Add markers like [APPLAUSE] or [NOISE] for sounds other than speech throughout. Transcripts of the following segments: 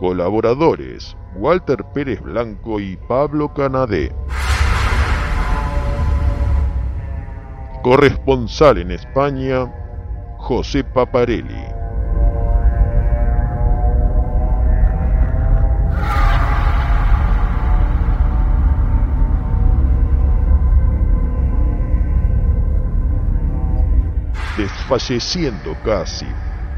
Colaboradores Walter Pérez Blanco y Pablo Canadé. Corresponsal en España, José Paparelli. Desfalleciendo casi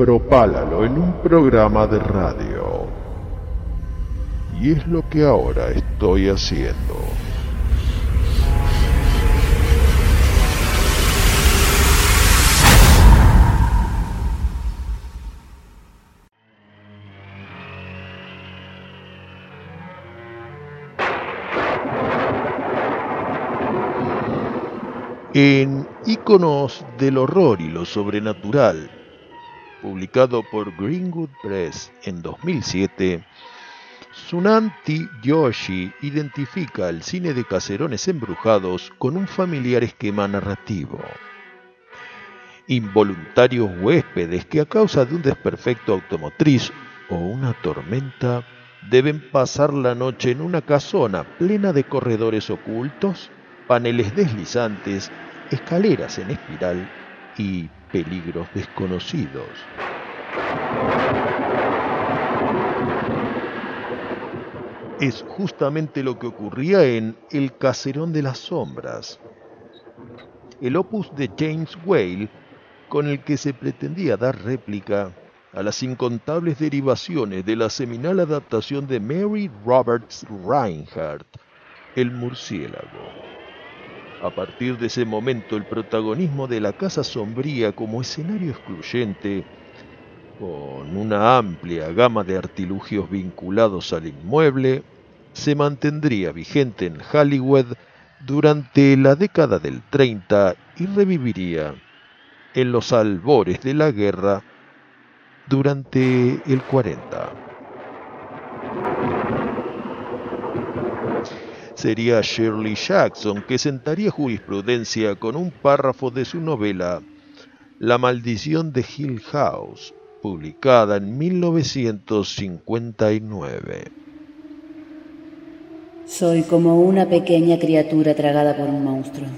propálalo en un programa de radio. Y es lo que ahora estoy haciendo. En Íconos del Horror y lo Sobrenatural, publicado por Greenwood Press en 2007, Sunanti Yoshi identifica el cine de caserones embrujados con un familiar esquema narrativo. Involuntarios huéspedes que a causa de un desperfecto automotriz o una tormenta deben pasar la noche en una casona plena de corredores ocultos, paneles deslizantes, escaleras en espiral y peligros desconocidos. Es justamente lo que ocurría en El Caserón de las Sombras, el opus de James Whale con el que se pretendía dar réplica a las incontables derivaciones de la seminal adaptación de Mary Roberts Reinhardt, El murciélago. A partir de ese momento, el protagonismo de la Casa Sombría como escenario excluyente, con una amplia gama de artilugios vinculados al inmueble, se mantendría vigente en Hollywood durante la década del 30 y reviviría en los albores de la guerra durante el 40. Sería Shirley Jackson, que sentaría jurisprudencia con un párrafo de su novela La maldición de Hill House, publicada en 1959. Soy como una pequeña criatura tragada por un monstruo.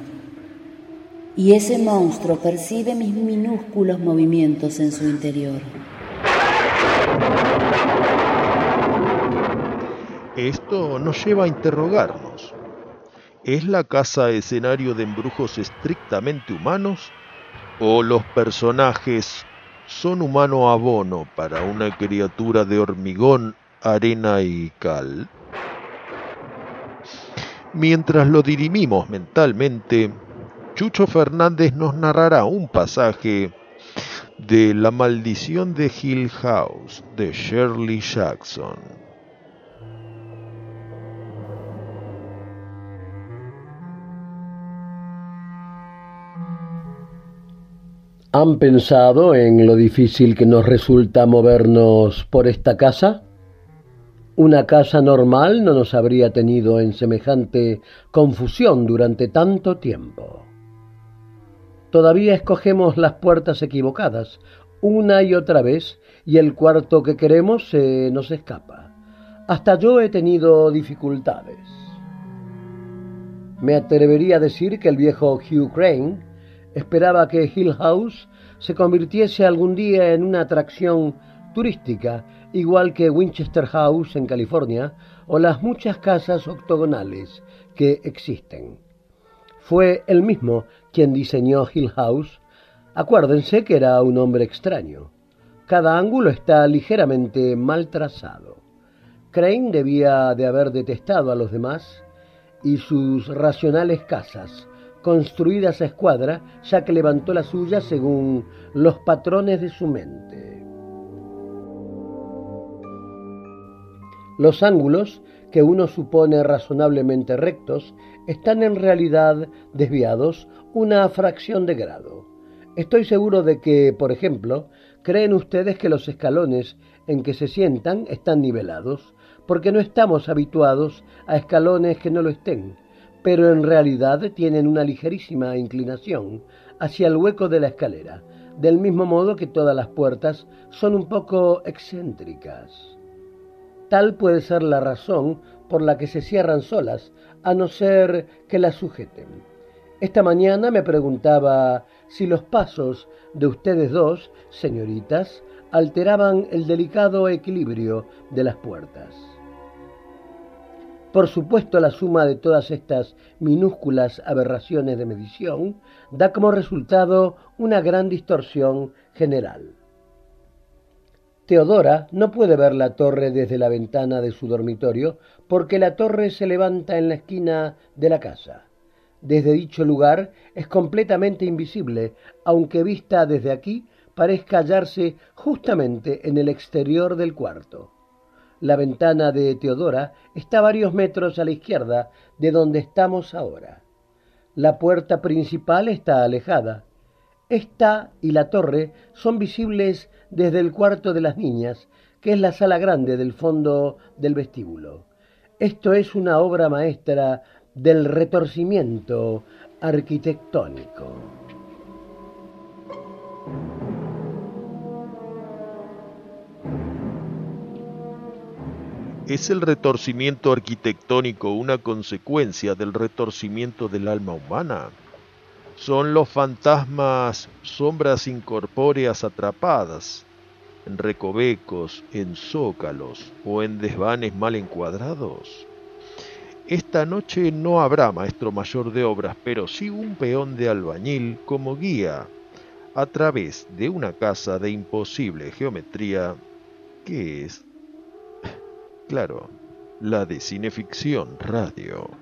Y ese monstruo percibe mis minúsculos movimientos en su interior. Esto nos lleva a interrogarnos. ¿Es la casa escenario de embrujos estrictamente humanos? ¿O los personajes son humano abono para una criatura de hormigón, arena y cal? Mientras lo dirimimos mentalmente, Chucho Fernández nos narrará un pasaje de La maldición de Hill House de Shirley Jackson. ¿Han pensado en lo difícil que nos resulta movernos por esta casa? Una casa normal no nos habría tenido en semejante confusión durante tanto tiempo. Todavía escogemos las puertas equivocadas, una y otra vez, y el cuarto que queremos se nos escapa. Hasta yo he tenido dificultades. Me atrevería a decir que el viejo Hugh Crane esperaba que Hill House se convirtiese algún día en una atracción turística, igual que Winchester House en California o las muchas casas octogonales que existen. Fue él mismo quien diseñó Hill House. Acuérdense que era un hombre extraño. Cada ángulo está ligeramente mal trazado. Crane debía de haber detestado a los demás y sus racionales casas, construidas a escuadra, ya que levantó la suya según los patrones de su mente. Los ángulos, que uno supone razonablemente rectos, están en realidad desviados una fracción de grado. Estoy seguro de que, por ejemplo, creen ustedes que los escalones en que se sientan están nivelados, porque no estamos habituados a escalones que no lo estén, pero en realidad tienen una ligerísima inclinación hacia el hueco de la escalera, del mismo modo que todas las puertas son un poco excéntricas. Tal puede ser la razón por la que se cierran solas, a no ser que las sujeten. Esta mañana me preguntaba si los pasos de ustedes dos, señoritas, alteraban el delicado equilibrio de las puertas. Por supuesto, la suma de todas estas minúsculas aberraciones de medición da como resultado una gran distorsión general. Teodora no puede ver la torre desde la ventana de su dormitorio porque la torre se levanta en la esquina de la casa. Desde dicho lugar es completamente invisible, aunque vista desde aquí parezca hallarse justamente en el exterior del cuarto. La ventana de Teodora está varios metros a la izquierda de donde estamos ahora. La puerta principal está alejada. Esta y la torre son visibles desde el cuarto de las niñas, que es la sala grande del fondo del vestíbulo. Esto es una obra maestra del retorcimiento arquitectónico. ¿Es el retorcimiento arquitectónico una consecuencia del retorcimiento del alma humana? ¿Son los fantasmas sombras incorpóreas atrapadas en recovecos, en zócalos o en desvanes mal encuadrados? Esta noche no habrá maestro mayor de obras, pero sí un peón de albañil como guía a través de una casa de imposible geometría que es claro, la de Cineficción Radio.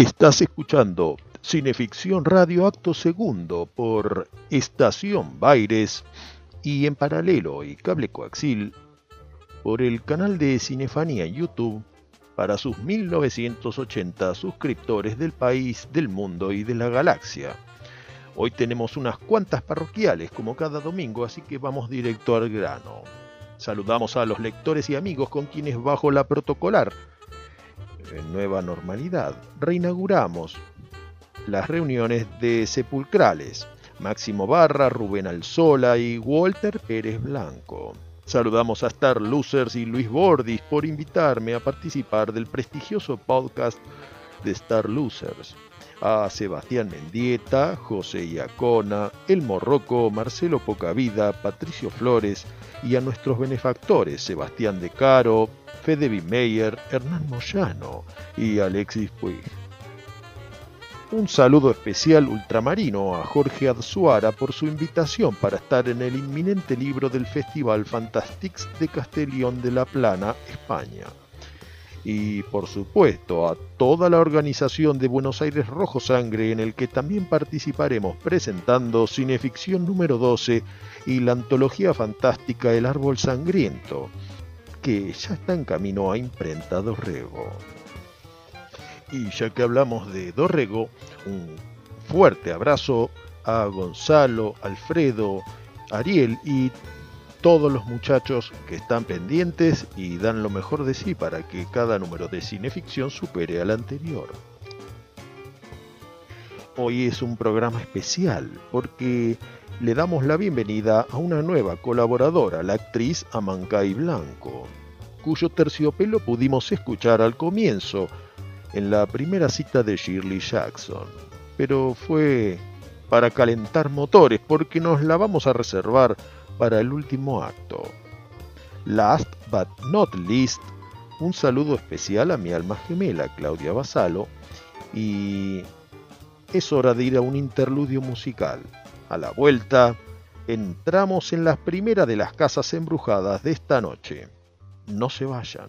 Estás escuchando Cineficción Radio Acto Segundo por Estación Baires y en paralelo y cable coaxil por el canal de Cinefanía en YouTube para sus 1980 suscriptores del país, del mundo y de la galaxia. Hoy tenemos unas cuantas parroquiales como cada domingo, así que vamos directo al grano. Saludamos a los lectores y amigos con quienes bajo la protocolar nueva normalidad, reinauguramos las reuniones de sepulcrales. Máximo Barra, Rubén Alzola y Walter Pérez Blanco. Saludamos a Star Losers y Luis Bordis por invitarme a participar del prestigioso podcast de Star Losers. A Sebastián Mendieta, José Iacona, El Morroco, Marcelo Pocavida, Patricio Flores y a nuestros benefactores Sebastián De Caro, Fede Meyer, Hernán Moyano y Alexis Puig. Un saludo especial ultramarino a Jorge Adsuara por su invitación para estar en el inminente libro del Festival Fantastics de Castellón de la Plana, España. Y por supuesto a toda la organización de Buenos Aires Rojo Sangre en el que también participaremos presentando Cineficción número 12 y la antología fantástica El Árbol Sangriento, que ya está en camino a imprenta Dorrego. Y ya que hablamos de Dorrego, un fuerte abrazo a Gonzalo, Alfredo, Ariel y todos los muchachos que están pendientes y dan lo mejor de sí para que cada número de cineficción supere al anterior. Hoy es un programa especial porque le damos la bienvenida a una nueva colaboradora, la actriz Amancay Blanco, cuyo terciopelo pudimos escuchar al comienzo, en la primera cita de Shirley Jackson. Pero fue para calentar motores, porque nos la vamos a reservar para el último acto. Last but not least, un saludo especial a mi alma gemela, Claudia Basalo, y es hora de ir a un interludio musical. A la vuelta, entramos en la primera de las casas embrujadas de esta noche. No se vayan.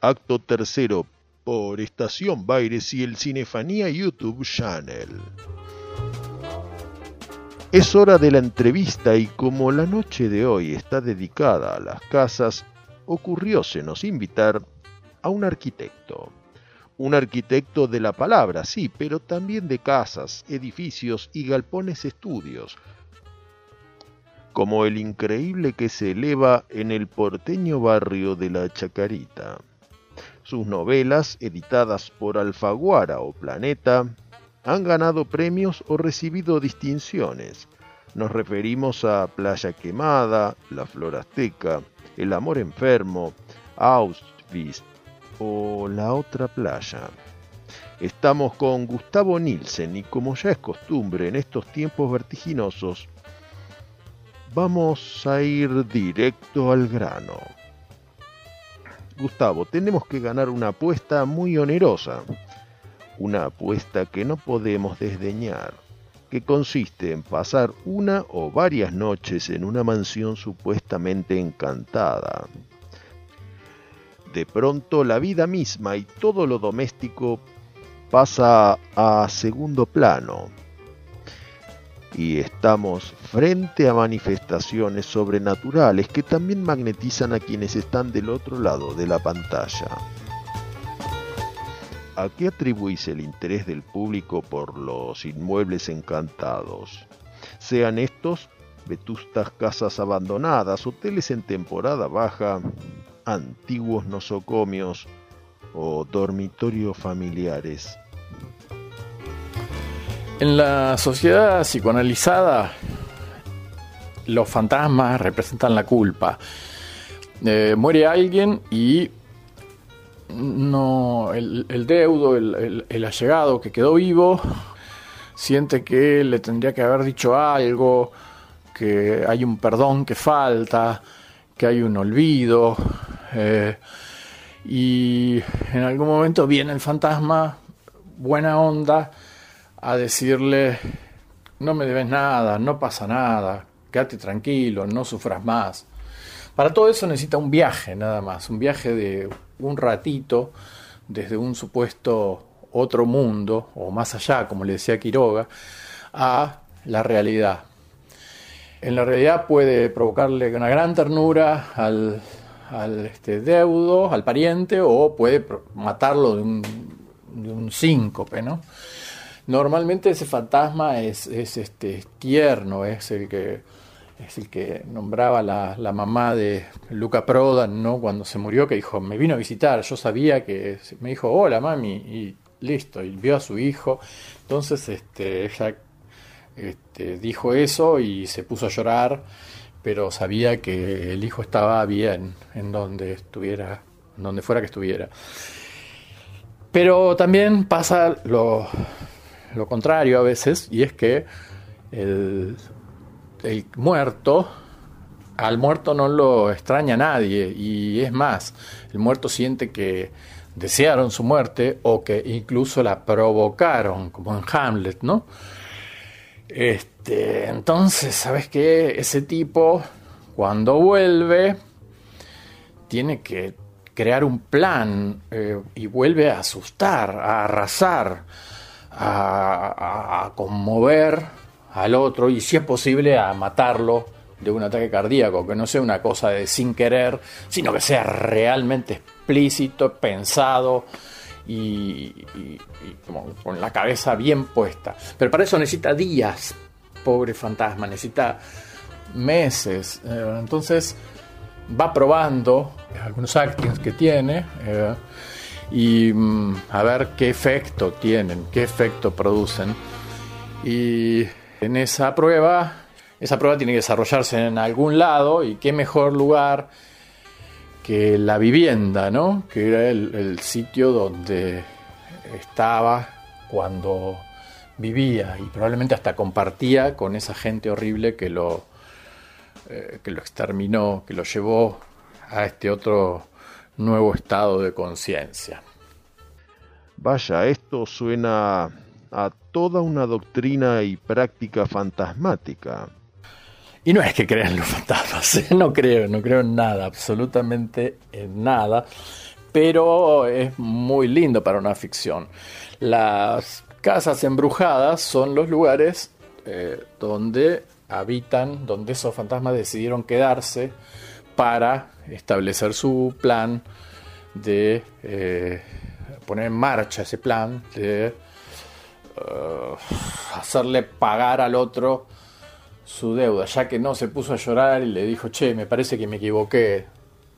Acto tercero por Estación Baires y el Cinefanía YouTube Channel. Es hora de la entrevista y como la noche de hoy está dedicada a las casas, ocurriósenos invitar a un arquitecto. Un arquitecto de la palabra, sí, pero también de casas, edificios y galpones estudios, como el increíble que se eleva en el porteño barrio de la Chacarita. Sus novelas, editadas por Alfaguara o Planeta, han ganado premios o recibido distinciones. Nos referimos a Playa Quemada, La Flor Azteca, El Amor Enfermo, Auschwitz o La Otra Playa. Estamos con Gustavo Nielsen y como ya es costumbre en estos tiempos vertiginosos, vamos a ir directo al grano. Gustavo, tenemos que ganar una apuesta muy onerosa, una apuesta que no podemos desdeñar, que consiste en pasar una o varias noches en una mansión supuestamente encantada. De pronto la vida misma y todo lo doméstico pasa a segundo plano y estamos frente a manifestaciones sobrenaturales que también magnetizan a quienes están del otro lado de la pantalla. ¿A qué atribuís el interés del público por los inmuebles encantados? Sean estos vetustas casas abandonadas, hoteles en temporada baja, antiguos nosocomios o dormitorios familiares. En la sociedad psicoanalizada, los fantasmas representan la culpa. Eh, muere alguien y no el, deudo, el allegado que quedó vivo, siente que le tendría que haber dicho algo, que hay un perdón que falta, que hay un olvido. eh, y en algún momento viene el fantasma, buena onda, a decirle, no me debes nada, no pasa nada, quédate tranquilo, no sufras más. Para todo eso necesita un viaje nada más, un viaje de un ratito desde un supuesto otro mundo, o más allá, como le decía Quiroga, a la realidad. En la realidad puede provocarle una gran ternura al, al, este, deudo, al pariente, o puede matarlo de un, de un síncope, ¿no? Normalmente ese fantasma es, es, este, tierno, es el que, es el que nombraba la, la mamá de Luca Prodan, ¿no? Cuando se murió, que dijo, me vino a visitar, yo sabía que, me dijo, hola mami, y listo, y vio a su hijo. Entonces este, ella este, dijo eso y se puso a llorar, pero sabía que el hijo estaba bien en donde estuviera, en donde fuera que estuviera. Pero también pasa lo, lo contrario a veces, y es que el, el muerto, al muerto no lo extraña nadie, y es más, el muerto siente que desearon su muerte o que incluso la provocaron, como en Hamlet, ¿no? Este, entonces, ¿sabes qué? Ese tipo, cuando vuelve, tiene que crear un plan eh, y vuelve a asustar, a arrasar, a, conmover al otro y si es posible a matarlo de un ataque cardíaco, que no sea una cosa de sin querer, sino que sea realmente explícito, pensado y, con la cabeza bien puesta. Pero para eso necesita días, pobre fantasma, necesita meses. Eh, entonces va probando algunos actings que tiene eh, y mm, a ver qué efecto tienen, qué efecto producen. Y en esa prueba, esa prueba tiene que desarrollarse en algún lado y qué mejor lugar que la vivienda, ¿no? Que era el, sitio donde estaba cuando vivía y probablemente hasta compartía con esa gente horrible que lo, eh, que lo exterminó, que lo llevó a este otro nuevo estado de conciencia. Vaya, esto suena a toda una doctrina y práctica fantasmática. Y no es que crean los fantasmas, ¿eh? [LAUGHS] no creo, no creo en nada, absolutamente en nada, pero es muy lindo para una ficción. Las casas embrujadas son los lugares eh, donde habitan, donde esos fantasmas decidieron quedarse para establecer su plan de eh, poner en marcha ese plan de uh, hacerle pagar al otro su deuda, ya que no se puso a llorar y le dijo, che, me parece que me equivoqué,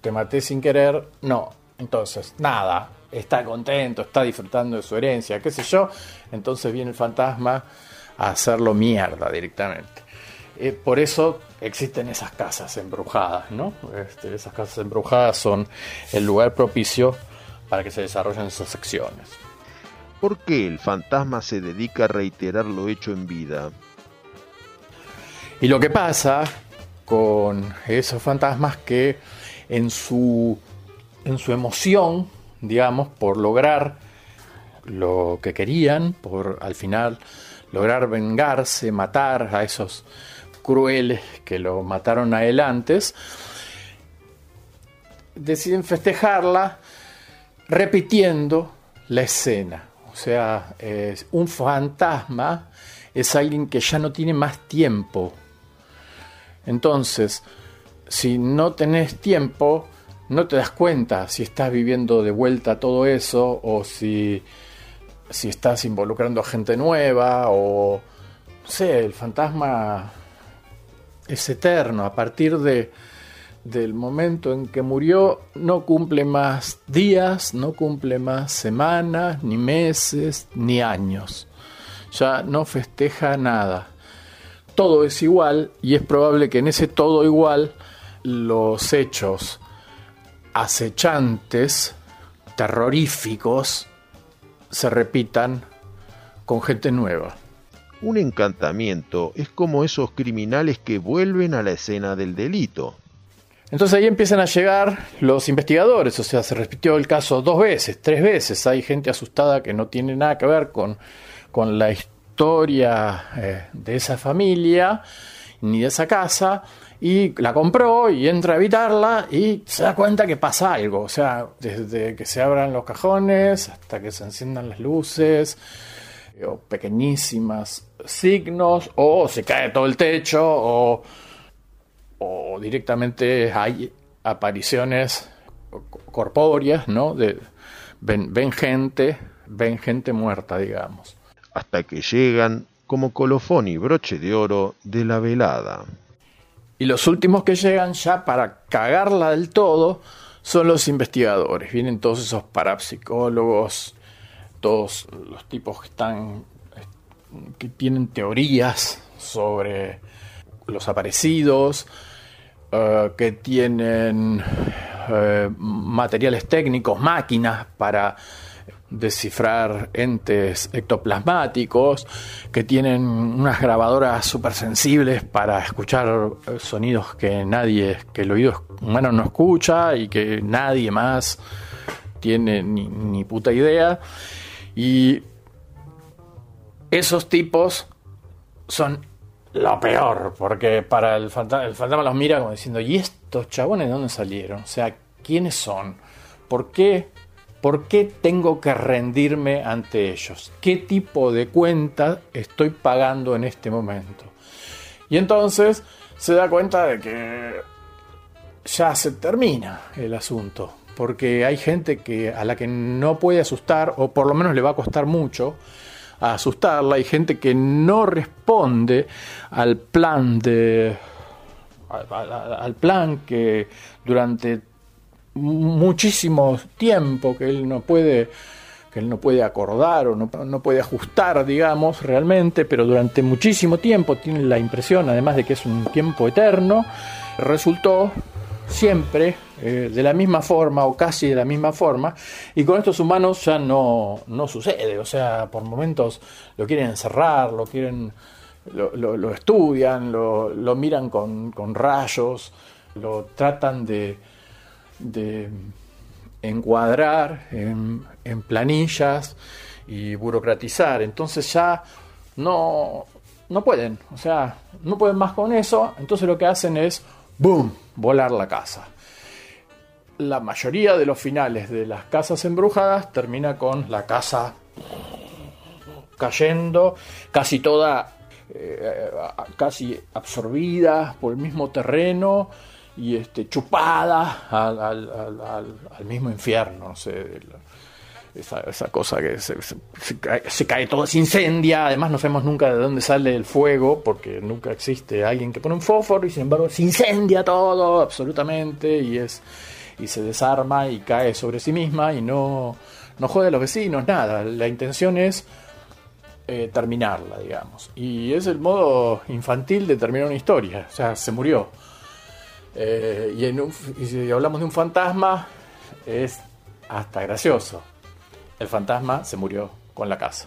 te maté sin querer, no, entonces, nada, está contento, está disfrutando de su herencia, qué sé yo, entonces viene el fantasma a hacerlo mierda directamente. Eh, por eso existen esas casas embrujadas, ¿no? Este, esas casas embrujadas son el lugar propicio para que se desarrollen esas acciones. ¿Por qué el fantasma se dedica a reiterar lo hecho en vida? Y lo que pasa con esos fantasmas que en su, en su emoción, digamos, por lograr lo que querían, por al final lograr vengarse, matar a esos crueles que lo mataron a él antes, deciden festejarla repitiendo la escena. O sea, es un fantasma es alguien que ya no tiene más tiempo. Entonces, si no tenés tiempo, no te das cuenta si estás viviendo de vuelta todo eso o si, si estás involucrando a gente nueva o, no sé, el fantasma es eterno. A partir de, del momento en que murió, no cumple más días, no cumple más semanas, ni meses, ni años. Ya no festeja nada. Todo es igual y es probable que en ese todo igual los hechos acechantes, terroríficos, se repitan con gente nueva. Un encantamiento es como esos criminales que vuelven a la escena del delito. Entonces ahí empiezan a llegar los investigadores, o sea, se repitió el caso dos veces, tres veces. Hay gente asustada que no tiene nada que ver con, con la historia eh, de esa familia ni de esa casa y la compró y entra a evitarla y se da cuenta que pasa algo. O sea, desde que se abran los cajones hasta que se enciendan las luces, o pequeñísimas signos, o se cae todo el techo, o, o directamente hay apariciones corpóreas, ¿no? De, ven, ven gente, ven gente muerta, digamos. Hasta que llegan como colofón y broche de oro de la velada. Y los últimos que llegan ya para cagarla del todo son los investigadores. Vienen todos esos parapsicólogos, todos los tipos que están que tienen teorías sobre los aparecidos, uh, que tienen uh, materiales técnicos, máquinas para descifrar entes ectoplasmáticos, que tienen unas grabadoras súper sensibles para escuchar sonidos que nadie, que el oído humano no escucha y que nadie más tiene ni puta idea. Y esos tipos son lo peor, porque para el fantasma, el fantasma los mira como diciendo, ¿y estos chabones de dónde salieron? O sea, ¿quiénes son? ¿Por qué ¿Por qué tengo que rendirme ante ellos? ¿Qué tipo de cuenta estoy pagando en este momento? Y entonces se da cuenta de que ya se termina el asunto, porque hay gente que a la que no puede asustar o por lo menos le va a costar mucho asustarla, hay gente que no responde al plan de al plan que durante muchísimo tiempo que él no puede que él no puede acordar o no, no, puede ajustar, digamos, realmente, pero durante muchísimo tiempo tiene la impresión, además de que es un tiempo eterno, resultó siempre eh, de la misma forma o casi de la misma forma, y con estos humanos ya no, no sucede, o sea, por momentos lo quieren encerrar, lo quieren, lo, estudian, lo, miran con, rayos, lo tratan de, de encuadrar en, en planillas y burocratizar, entonces ya no, no pueden, o sea, no pueden más con eso, entonces lo que hacen es, ¡boom!, volar la casa. La mayoría de los finales de las casas embrujadas termina con la casa cayendo, casi toda, eh, casi absorbida por el mismo terreno y este, chupada al, mismo infierno. No sé, esa, cosa que se, cae, todo, se incendia, además no sabemos nunca de dónde sale el fuego, porque nunca existe alguien que pone un fósforo y sin embargo se incendia todo absolutamente y es y se desarma y cae sobre sí misma y no, no jode a los vecinos, nada, la intención es eh, terminarla, digamos. Y es el modo infantil de terminar una historia, o sea, se murió. Eh, y, si hablamos de un fantasma, es hasta gracioso el fantasma se murió con la casa.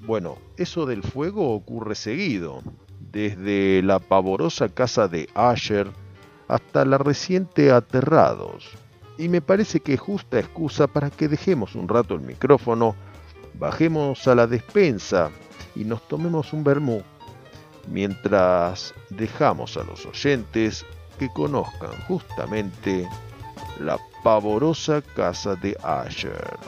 Bueno, eso del fuego ocurre seguido, desde la pavorosa casa de Asher hasta la reciente Aterrados. Y me parece que es justa excusa para que dejemos un rato el micrófono, bajemos a la despensa y nos tomemos un vermú, mientras dejamos a los oyentes que conozcan justamente la pavorosa casa de Asher.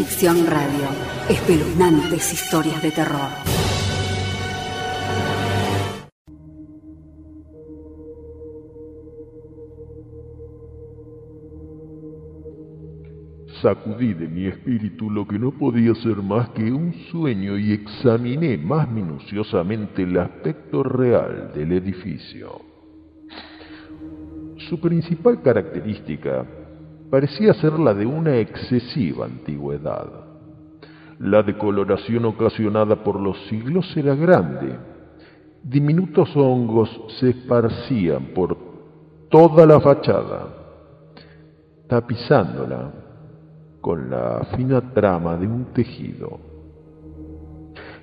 Ficción Radio. Espeluznantes historias de terror. Sacudí de mi espíritu lo que no podía ser más que un sueño y examiné más minuciosamente el aspecto real del edificio. Su principal característica parecía ser la de una excesiva antigüedad. La decoloración ocasionada por los siglos era grande. Diminutos hongos se esparcían por toda la fachada, tapizándola con la fina trama de un tejido.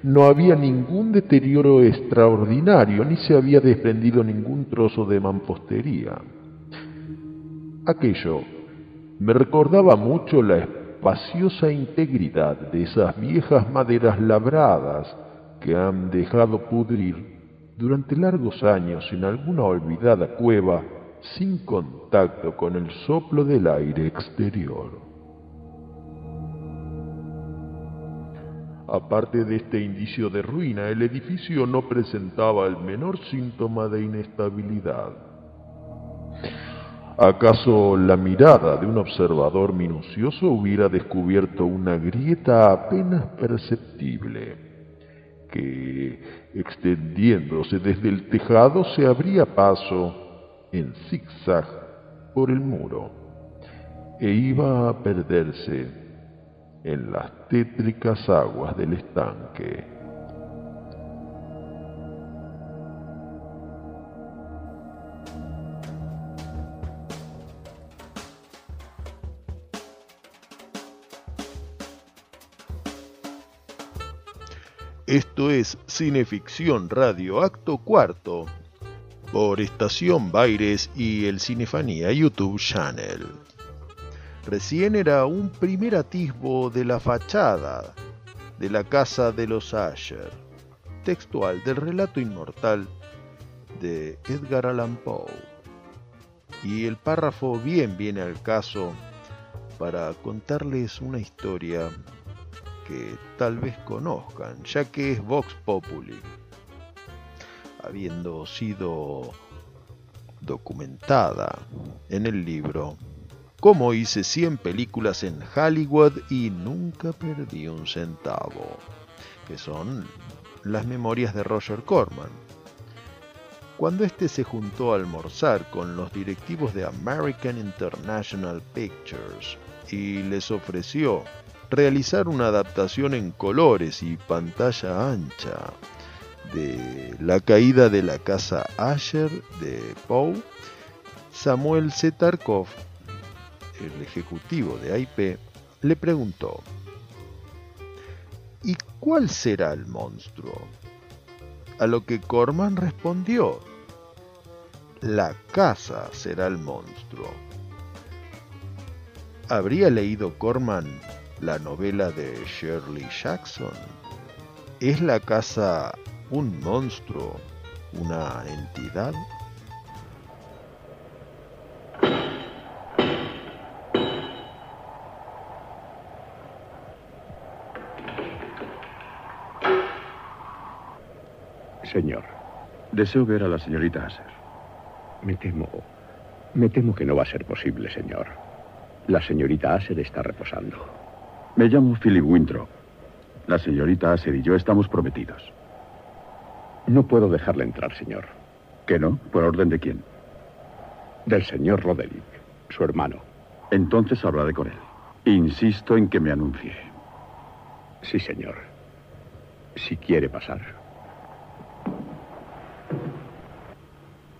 no había ningún deterioro extraordinario, ni se había desprendido ningún trozo de mampostería. Aquello me recordaba mucho la espaciosa integridad de esas viejas maderas labradas que han dejado pudrir durante largos años en alguna olvidada cueva sin contacto con el soplo del aire exterior. Aparte de este indicio de ruina, el edificio no presentaba el menor síntoma de inestabilidad. ¿Acaso la mirada de un observador minucioso hubiera descubierto una grieta apenas perceptible, que, extendiéndose desde el tejado, se abría paso en zigzag por el muro e iba a perderse en las tétricas aguas del estanque. Esto es Cineficción Radio Acto Cuarto por Estación Baires y el Cinefanía YouTube Channel. Recién era un primer atisbo de la fachada de la casa de los Asher, textual del relato inmortal de Edgar Allan Poe. Y el párrafo bien viene al caso para contarles una historia que tal vez conozcan, ya que es Vox Populi, habiendo sido documentada en el libro como hice 100 películas en Hollywood y nunca perdí un centavo, que son las memorias de Roger Corman. Cuando éste se juntó a almorzar con los directivos de American International Pictures y les ofreció realizar una adaptación en colores y pantalla ancha de La caída de la casa Asher de Poe, Samuel Zetarkov el ejecutivo de AIP, le preguntó, ¿y cuál será el monstruo? A lo que Corman respondió, la casa será el monstruo. ¿Habría leído Corman la novela de Shirley Jackson? ¿Es la casa un monstruo, una entidad? Señor, deseo ver a la señorita Asher. Me temo... Me temo que no va a ser posible, señor. La señorita Asher está reposando. Me llamo Philip Winthrop. La señorita Asher y yo estamos prometidos. No puedo dejarle entrar, señor. ¿Qué no? ¿Por orden de quién? Del señor Roderick, su hermano. Entonces hablaré con él. Insisto en que me anuncie. Sí, señor. Si quiere pasar.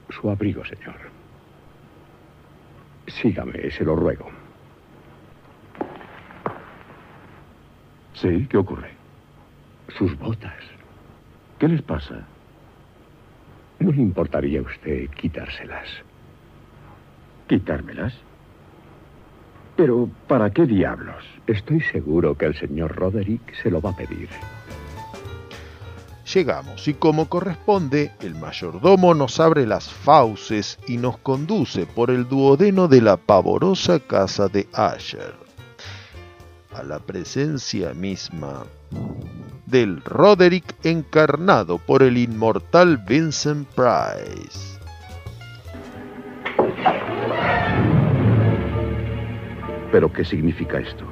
Su abrigo, señor. Sígame, se lo ruego. Sí, ¿qué ocurre? Sus botas. ¿Qué les pasa? ¿No le importaría a usted quitárselas? ¿Quitármelas? Pero, ¿para qué diablos? Estoy seguro que el señor Roderick se lo va a pedir. Llegamos y como corresponde, el mayordomo nos abre las fauces y nos conduce por el duodeno de la pavorosa casa de Asher, a la presencia misma del Roderick encarnado por el inmortal Vincent Price. ¿Pero qué significa esto?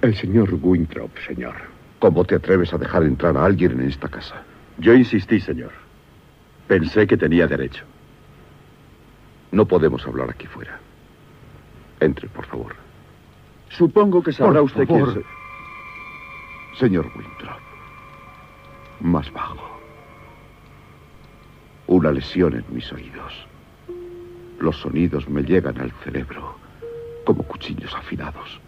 El señor Winthrop, señor. ¿Cómo te atreves a dejar entrar a alguien en esta casa? Yo insistí, señor. Pensé que tenía derecho. No podemos hablar aquí fuera. Entre, por favor. Supongo que sabrá usted quién es. Señor Winthrop. Más bajo. Una lesión en mis oídos. Los sonidos me llegan al cerebro como cuchillos afilados.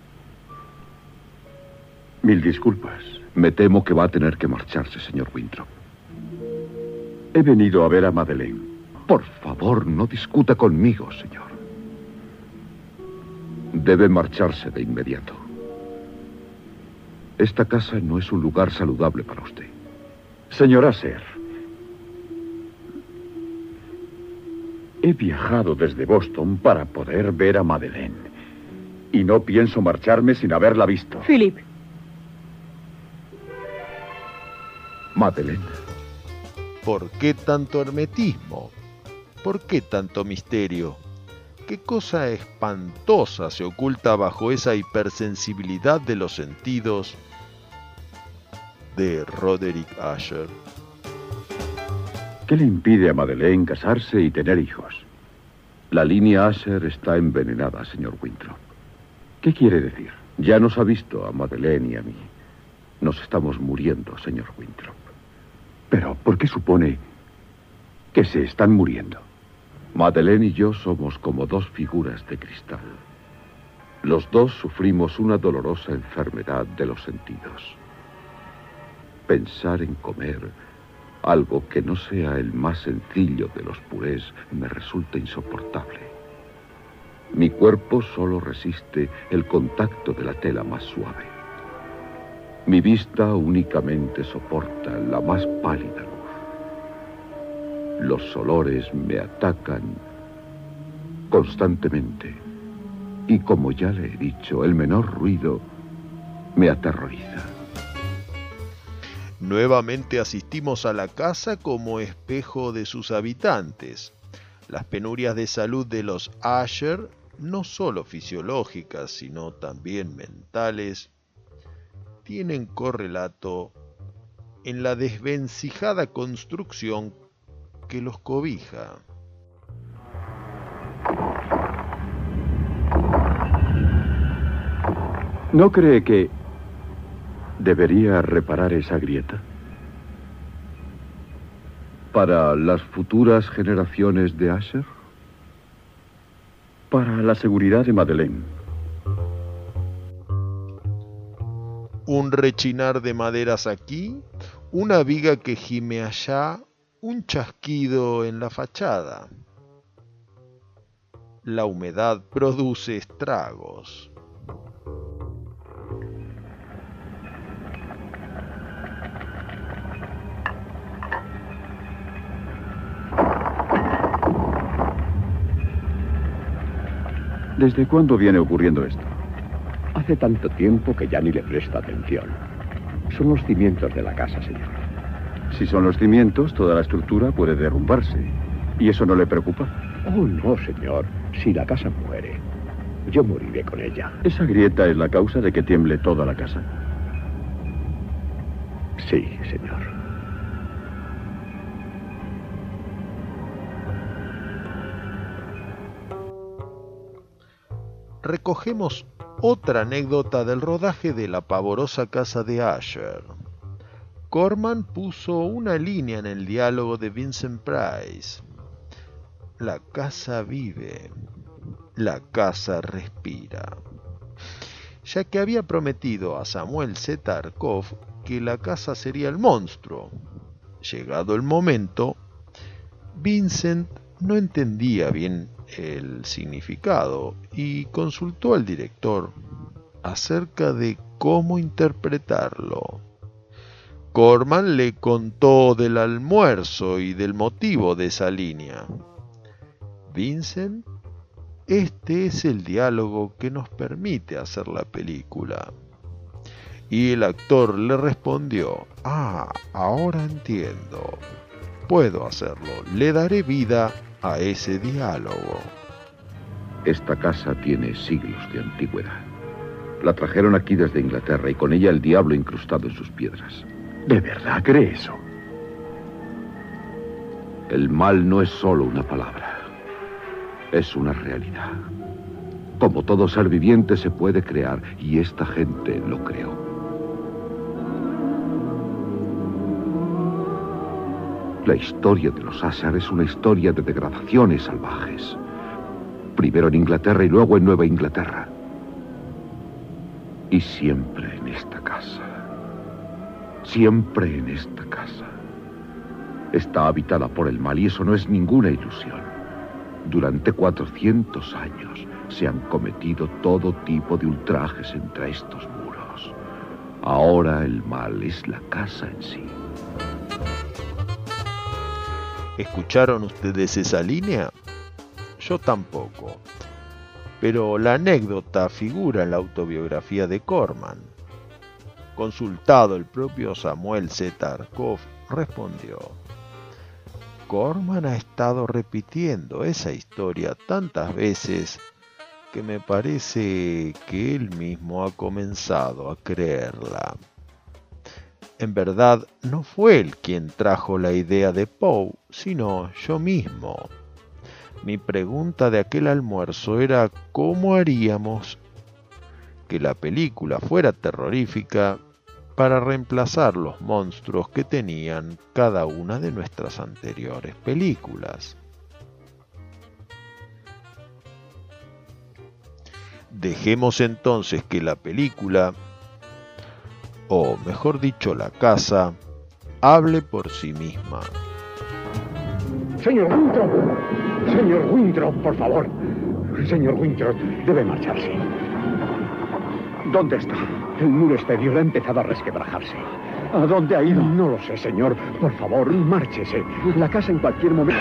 Mil disculpas. Me temo que va a tener que marcharse, señor Winthrop. He venido a ver a Madeleine. Por favor, no discuta conmigo, señor. Debe marcharse de inmediato. Esta casa no es un lugar saludable para usted. Señora Ser, he viajado desde Boston para poder ver a Madeleine. Y no pienso marcharme sin haberla visto. Philip. Madeleine. ¿Por qué tanto hermetismo? ¿Por qué tanto misterio? ¿Qué cosa espantosa se oculta bajo esa hipersensibilidad de los sentidos de Roderick Asher? ¿Qué le impide a Madeleine casarse y tener hijos? La línea Asher está envenenada, señor Winthrop. ¿Qué quiere decir? Ya nos ha visto a Madeleine y a mí. Nos estamos muriendo, señor Winthrop. Pero, ¿por qué supone que se están muriendo? Madeleine y yo somos como dos figuras de cristal. Los dos sufrimos una dolorosa enfermedad de los sentidos. Pensar en comer algo que no sea el más sencillo de los purés me resulta insoportable. Mi cuerpo solo resiste el contacto de la tela más suave. Mi vista únicamente soporta la más pálida luz. Los olores me atacan constantemente. Y como ya le he dicho, el menor ruido me aterroriza. Nuevamente asistimos a la casa como espejo de sus habitantes. Las penurias de salud de los Asher, no solo fisiológicas, sino también mentales, tienen correlato en la desvencijada construcción que los cobija. ¿No cree que debería reparar esa grieta? ¿Para las futuras generaciones de Asher? Para la seguridad de Madeleine. Un rechinar de maderas aquí, una viga que gime allá, un chasquido en la fachada. La humedad produce estragos. ¿Desde cuándo viene ocurriendo esto? Hace tanto tiempo que ya ni le presta atención. Son los cimientos de la casa, señor. Si son los cimientos, toda la estructura puede derrumbarse. ¿Y eso no le preocupa? Oh, no, señor. Si la casa muere, yo moriré con ella. ¿Esa grieta es la causa de que tiemble toda la casa? Sí, señor. recogemos otra anécdota del rodaje de la pavorosa casa de Asher. Corman puso una línea en el diálogo de Vincent Price. La casa vive, la casa respira. Ya que había prometido a Samuel Zetarkov que la casa sería el monstruo. Llegado el momento, Vincent no entendía bien el significado y consultó al director acerca de cómo interpretarlo. Corman le contó del almuerzo y del motivo de esa línea. Vincent, este es el diálogo que nos permite hacer la película. Y el actor le respondió, ah, ahora entiendo. Puedo hacerlo, le daré vida a ese diálogo. Esta casa tiene siglos de antigüedad. La trajeron aquí desde Inglaterra y con ella el diablo incrustado en sus piedras. ¿De verdad cree eso? El mal no es solo una palabra, es una realidad. Como todo ser viviente se puede crear y esta gente lo creó. La historia de los Asar es una historia de degradaciones salvajes. Primero en Inglaterra y luego en Nueva Inglaterra. Y siempre en esta casa. Siempre en esta casa. Está habitada por el mal y eso no es ninguna ilusión. Durante 400 años se han cometido todo tipo de ultrajes entre estos muros. Ahora el mal es la casa en sí. ¿Escucharon ustedes esa línea? Yo tampoco. Pero la anécdota figura en la autobiografía de Corman. Consultado el propio Samuel Zetarkov, respondió, Corman ha estado repitiendo esa historia tantas veces que me parece que él mismo ha comenzado a creerla. En verdad, no fue él quien trajo la idea de Poe, sino yo mismo. Mi pregunta de aquel almuerzo era cómo haríamos que la película fuera terrorífica para reemplazar los monstruos que tenían cada una de nuestras anteriores películas. Dejemos entonces que la película o mejor dicho la casa, hable por sí misma. Señor Winthrop, señor Winthrop, por favor. Señor Winthrop, debe marcharse. ¿Dónde está? El muro exterior ha empezado a resquebrajarse. ¿A dónde ha ido? No lo sé, señor. Por favor, márchese. La casa en cualquier momento.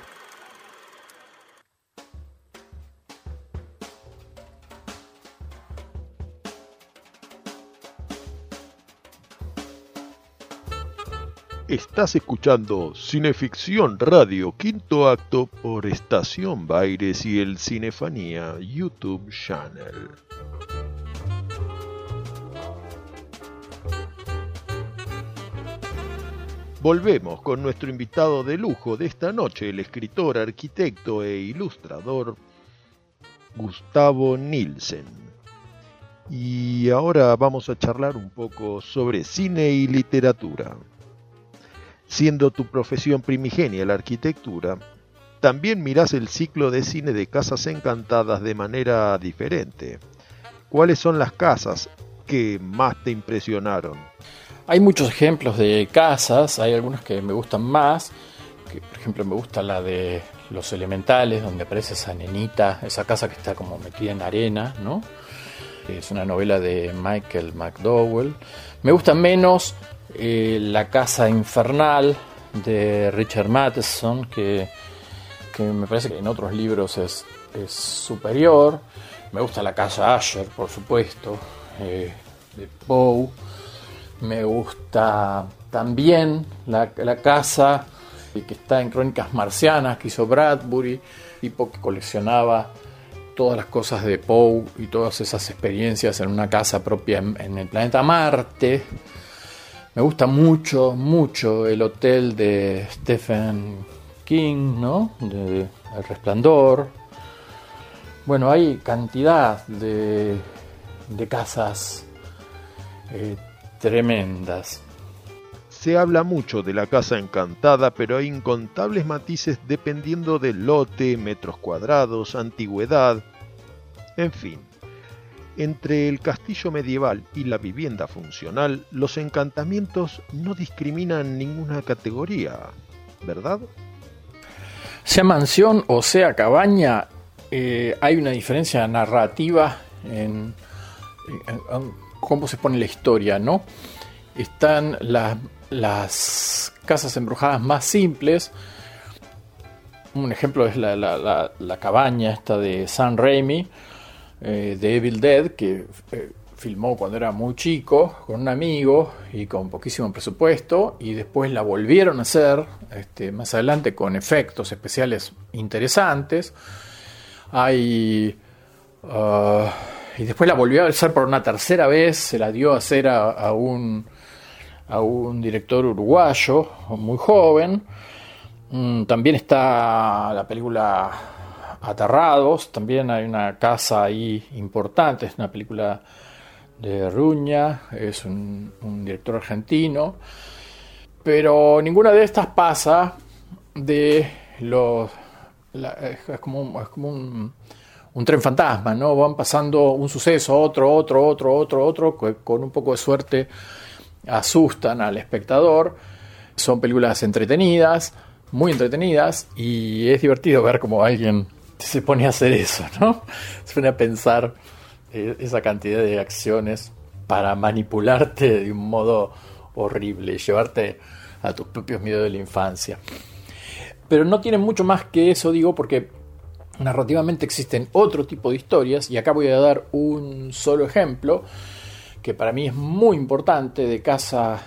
Estás escuchando Cineficción Radio, quinto acto por Estación Baires y el Cinefanía YouTube Channel. Volvemos con nuestro invitado de lujo de esta noche, el escritor, arquitecto e ilustrador Gustavo Nielsen. Y ahora vamos a charlar un poco sobre cine y literatura siendo tu profesión primigenia la arquitectura, también mirás el ciclo de cine de Casas Encantadas de manera diferente. ¿Cuáles son las casas que más te impresionaron? Hay muchos ejemplos de casas, hay algunas que me gustan más, que por ejemplo me gusta la de Los Elementales, donde aparece esa nenita, esa casa que está como metida en arena, ¿no? Es una novela de Michael McDowell. Me gusta menos eh, La Casa Infernal de Richard Matheson, que, me parece que en otros libros es, superior. Me gusta La Casa Asher, por supuesto, eh, de Poe. Me gusta también la, la casa que está en Crónicas Marcianas, que hizo Bradbury, tipo que coleccionaba todas las cosas de Poe y todas esas experiencias en una casa propia en, el planeta Marte. Me gusta mucho, mucho el hotel de Stephen King, ¿no? De El Resplandor. Bueno, hay cantidad de, de casas eh, tremendas. Se habla mucho de la casa encantada, pero hay incontables matices dependiendo del lote, metros cuadrados, antigüedad, en fin. Entre el castillo medieval y la vivienda funcional, los encantamientos no discriminan ninguna categoría, ¿verdad? Sea mansión o sea cabaña, eh, hay una diferencia narrativa en, cómo se pone la historia, ¿no? Están las casas embrujadas más simples. Un ejemplo es la, cabaña esta de San Raimi, eh, de Evil Dead, que eh, filmó cuando era muy chico, con un amigo y con poquísimo presupuesto, y después la volvieron a hacer este, más adelante con efectos especiales interesantes. Hay. Uh, y después la volvió a hacer por una tercera vez, se la dio a hacer a un a un director uruguayo muy joven. Mm, también está la película Aterrados, también hay una casa ahí importante, es una película de Ruña, es un, director argentino, pero ninguna de estas pasa de los... es como, un, un, tren fantasma, ¿no? Van pasando un suceso, otro, otro, otro, otro, otro, con un poco de suerte asustan al espectador. Son películas entretenidas, muy entretenidas, y es divertido ver cómo alguien [LAUGHS] se pone a hacer eso, ¿no? [LAUGHS] Se pone a pensar eh, esa cantidad de acciones para manipularte de un modo horrible llevarte a tus propios miedos de la infancia. Pero no tiene mucho más que eso, digo, porque narrativamente existen otro tipo de historias, y acá voy a dar un solo ejemplo que para mí es muy importante, de Casa,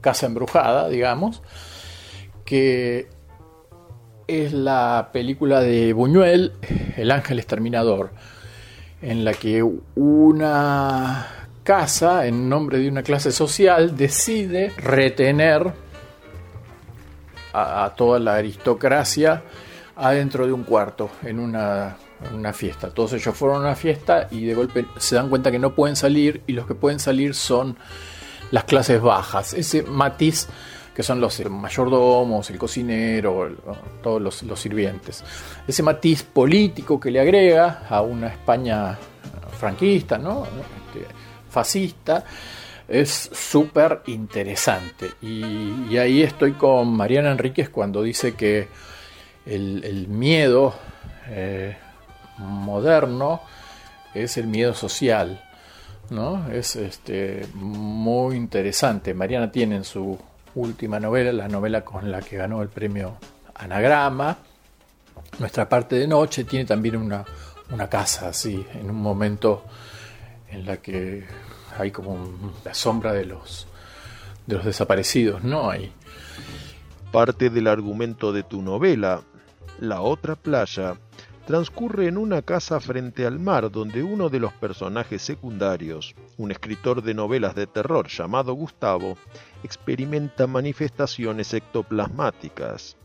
casa Embrujada, digamos, que es la película de Buñuel, El Ángel Exterminador, en la que una casa, en nombre de una clase social, decide retener a, toda la aristocracia adentro de un cuarto, en una una fiesta. Todos ellos fueron a una fiesta y de golpe se dan cuenta que no pueden salir y los que pueden salir son las clases bajas. Ese matiz que son los mayordomos, el cocinero, todos los, sirvientes. Ese matiz político que le agrega a una España franquista, ¿no? Este, fascista, es súper interesante. Y, ahí estoy con Mariana Enríquez cuando dice que el, miedo eh, moderno es el miedo social. ¿no? Es este, muy interesante. Mariana tiene en su última novela, la novela con la que ganó el premio Anagrama, Nuestra parte de noche, tiene también una, una casa así, en un momento en la que hay como la sombra de los, de los desaparecidos, ¿no? Hay. Parte del argumento de tu novela, La otra playa, transcurre en una casa frente al mar donde uno de los personajes secundarios, un escritor de novelas de terror llamado Gustavo, experimenta manifestaciones ectoplasmáticas.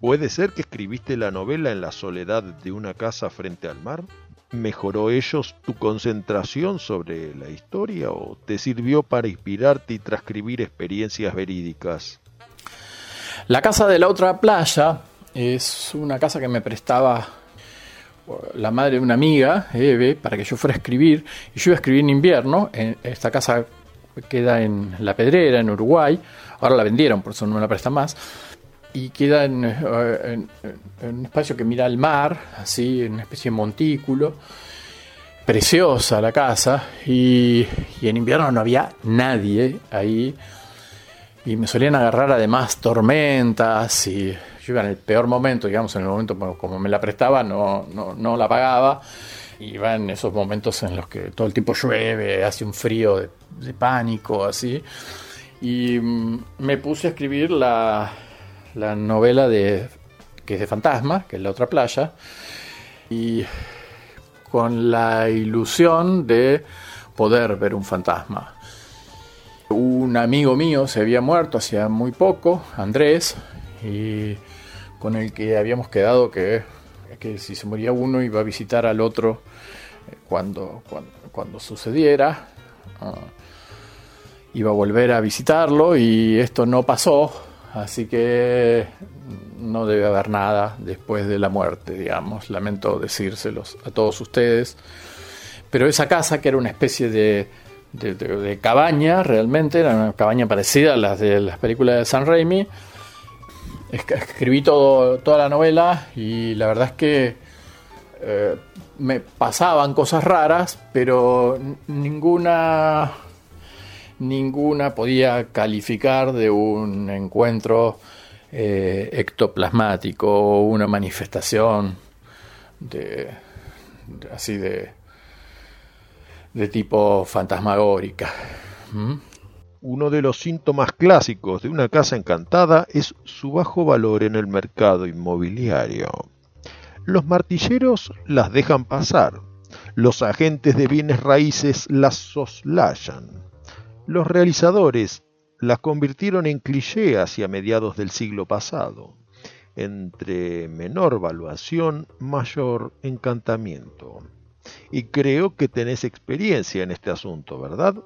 ¿Puede ser que escribiste la novela en la soledad de una casa frente al mar? ¿Mejoró ellos tu concentración sobre la historia o te sirvió para inspirarte y transcribir experiencias verídicas? La casa de la otra playa es una casa que me prestaba la madre de una amiga, Eve, para que yo fuera a escribir. Y yo iba a escribir en invierno. En esta casa queda en La Pedrera, en Uruguay. Ahora la vendieron, por eso no me la presta más. y queda en, un espacio que mira al mar, así, en una especie de montículo. Preciosa la casa y, y en invierno no había nadie ahí y me solían agarrar además tormentas y yo iba en el peor momento, digamos, en el momento como me la prestaba, no, no, no la pagaba. Iba en esos momentos en los que todo el tiempo llueve, hace un frío de, pánico, así. Y mm, me puse a escribir la, la novela de, que es de Fantasma, que es La otra playa. Y con la ilusión de poder ver un fantasma. Un amigo mío se había muerto hacía muy poco, Andrés, y con el que habíamos quedado que, que si se moría uno iba a visitar al otro eh, cuando, cuando, sucediera. Ah, iba a volver a visitarlo y esto no pasó, así que no debe haber nada después de la muerte, digamos. Lamento decírselos a todos ustedes. Pero esa casa, que era una especie de, de cabaña, realmente, era una cabaña parecida a las de las películas de San Raimi, escribí todo, toda la novela y la verdad es que eh, me pasaban cosas raras, pero ninguna, ninguna podía calificar de un encuentro eh, ectoplasmático o una manifestación de, así de, de tipo fantasmagórica. ¿Mm? Uno de los síntomas clásicos de una casa encantada es su bajo valor en el mercado inmobiliario. Los martilleros las dejan pasar, los agentes de bienes raíces las soslayan, los realizadores las convirtieron en cliché hacia mediados del siglo pasado. Entre menor valuación, mayor encantamiento. Y creo que tenés experiencia en este asunto, ¿verdad?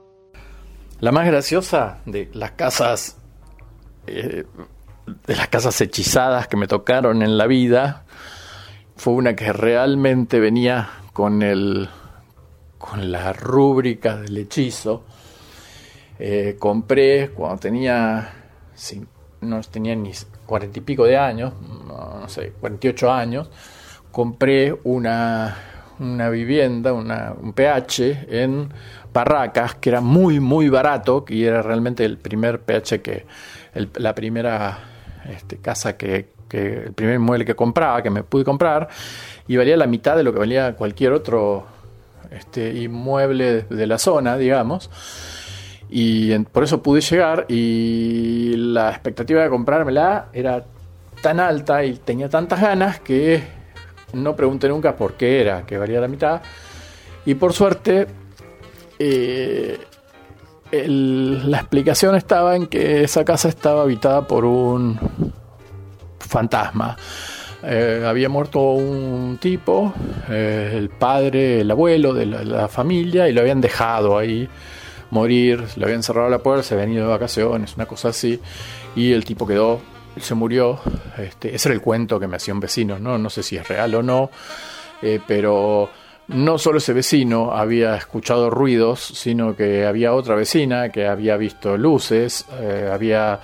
La más graciosa de las casas, eh, de las casas hechizadas que me tocaron en la vida, fue una que realmente venía con el, con la rúbrica del hechizo. Eh, compré cuando tenía, no tenía ni cuarenta y pico de años, no, sé, 48 años, compré una, una vivienda, una, un PH en Barracas, que era muy, muy barato, y era realmente el primer PH que, la primera este, casa que, el primer mueble que compraba, que me pude comprar, y valía la mitad de lo que valía cualquier otro este, inmueble de la zona, digamos. Y por eso pude llegar y la expectativa de comprármela era tan alta y tenía tantas ganas que no pregunté nunca por qué era, que valía la mitad. Y por suerte eh, la explicación estaba en que esa casa estaba habitada por un fantasma. Eh, había muerto un tipo, eh, el padre, el abuelo de la, familia, y lo habían dejado ahí morir, le habían cerrado la puerta, se habían ido de vacaciones, una cosa así, y el tipo quedó, se murió. Este, ese era el cuento que me hacía un vecino, ¿no? no sé si es real o no, pero no solo ese vecino había escuchado ruidos, sino que había otra vecina que había visto luces, eh, había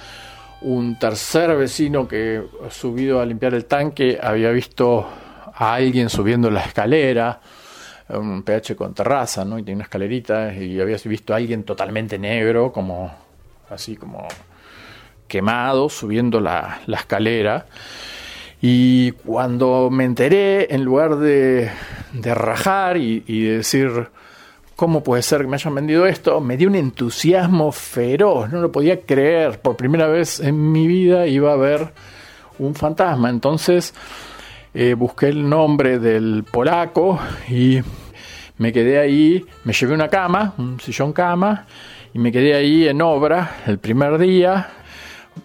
un tercer vecino que subido a limpiar el tanque había visto a alguien subiendo la escalera, un PH con terraza, ¿no? Y tenía una escalerita y había visto a alguien totalmente negro, como así como quemado, subiendo la, la escalera. Y cuando me enteré, en lugar de, rajar y, decir, ¿cómo puede ser que me hayan vendido esto? Me dio un entusiasmo feroz, no lo podía creer. Por primera vez en mi vida iba a ver un fantasma. Entonces eh, busqué el nombre del polaco y me quedé ahí, me llevé una cama, un sillón cama, y me quedé ahí en obra el primer día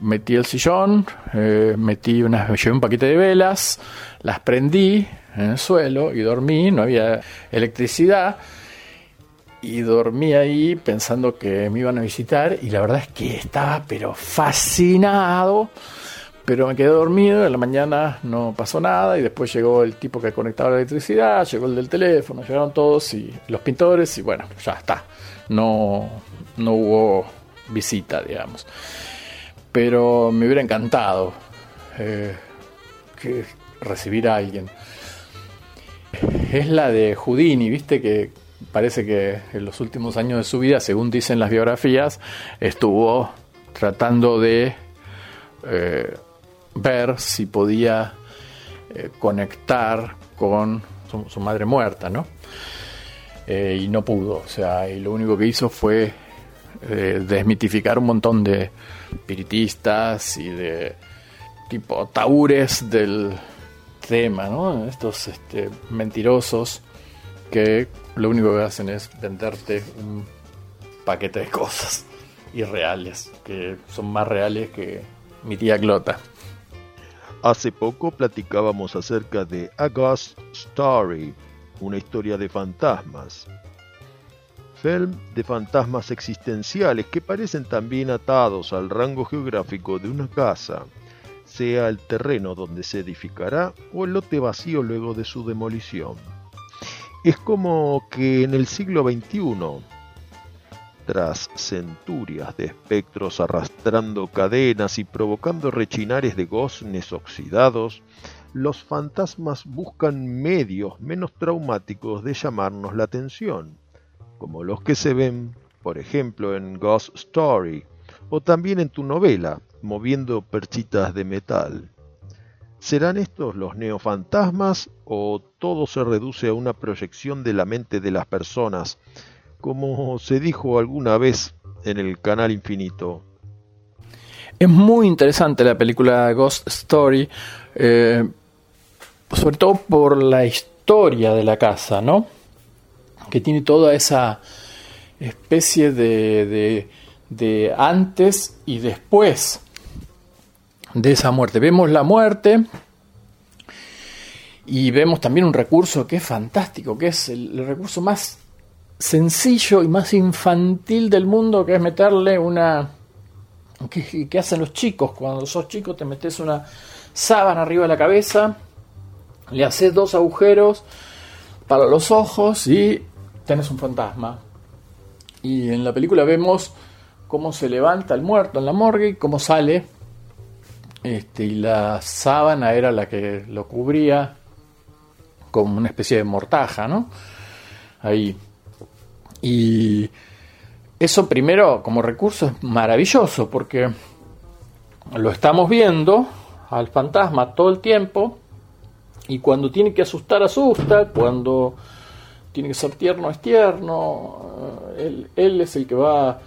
metí el sillón, eh, metí llevé un paquete de velas, las prendí en el suelo y dormí, no había electricidad y dormí ahí pensando que me iban a visitar y la verdad es que estaba pero fascinado, pero me quedé dormido, en la mañana no pasó nada y después llegó el tipo que conectaba la electricidad, llegó el del teléfono, llegaron todos y los pintores y bueno, ya está, no, no hubo visita, digamos pero me hubiera encantado eh, recibir a alguien. Es la de Houdini, viste que parece que en los últimos años de su vida, según dicen las biografías, estuvo tratando de eh, ver si podía eh, conectar con su, madre muerta, ¿no? y no pudo, o sea, y lo único que hizo fue desmitificar un montón de espiritistas y de tipo taúres del tema, ¿no? Estos este, mentirosos que lo único que hacen es venderte un paquete de cosas irreales, que son más reales que mi tía Glota. Hace poco platicábamos acerca de A Ghost Story, una historia de fantasmas. Film de fantasmas existenciales que parecen también atados al rango geográfico de una casa sea el terreno donde se edificará o el lote vacío luego de su demolición. Es como que en el siglo XXI, tras centurias de espectros arrastrando cadenas y provocando rechinares de goznes oxidados, los fantasmas buscan medios menos traumáticos de llamarnos la atención, como los que se ven, por ejemplo, en Ghost Story, o también en tu novela, moviendo perchitas de metal. ¿Serán estos los neofantasmas o todo se reduce a una proyección de la mente de las personas, como se dijo alguna vez en el canal infinito? Es muy interesante la película Ghost Story, eh, sobre todo por la historia de la casa, ¿no? Que tiene toda esa especie de, de antes y después de esa muerte. Vemos la muerte y vemos también un recurso que es fantástico, que es el, recurso más sencillo y más infantil del mundo, que es meterle una... ¿Qué, hacen los chicos? Cuando sos chico te metes una sábana arriba de la cabeza, le haces dos agujeros para los ojos y tenés un fantasma. Y en la película vemos cómo se levanta el muerto en la morgue y cómo sale este, y la sábana era la que lo cubría como una especie de mortaja, ¿no? Ahí. Y eso primero como recurso es maravilloso porque lo estamos viendo al fantasma todo el tiempo y cuando tiene que asustar asusta, cuando tiene que ser tierno es tierno, él, él es el que va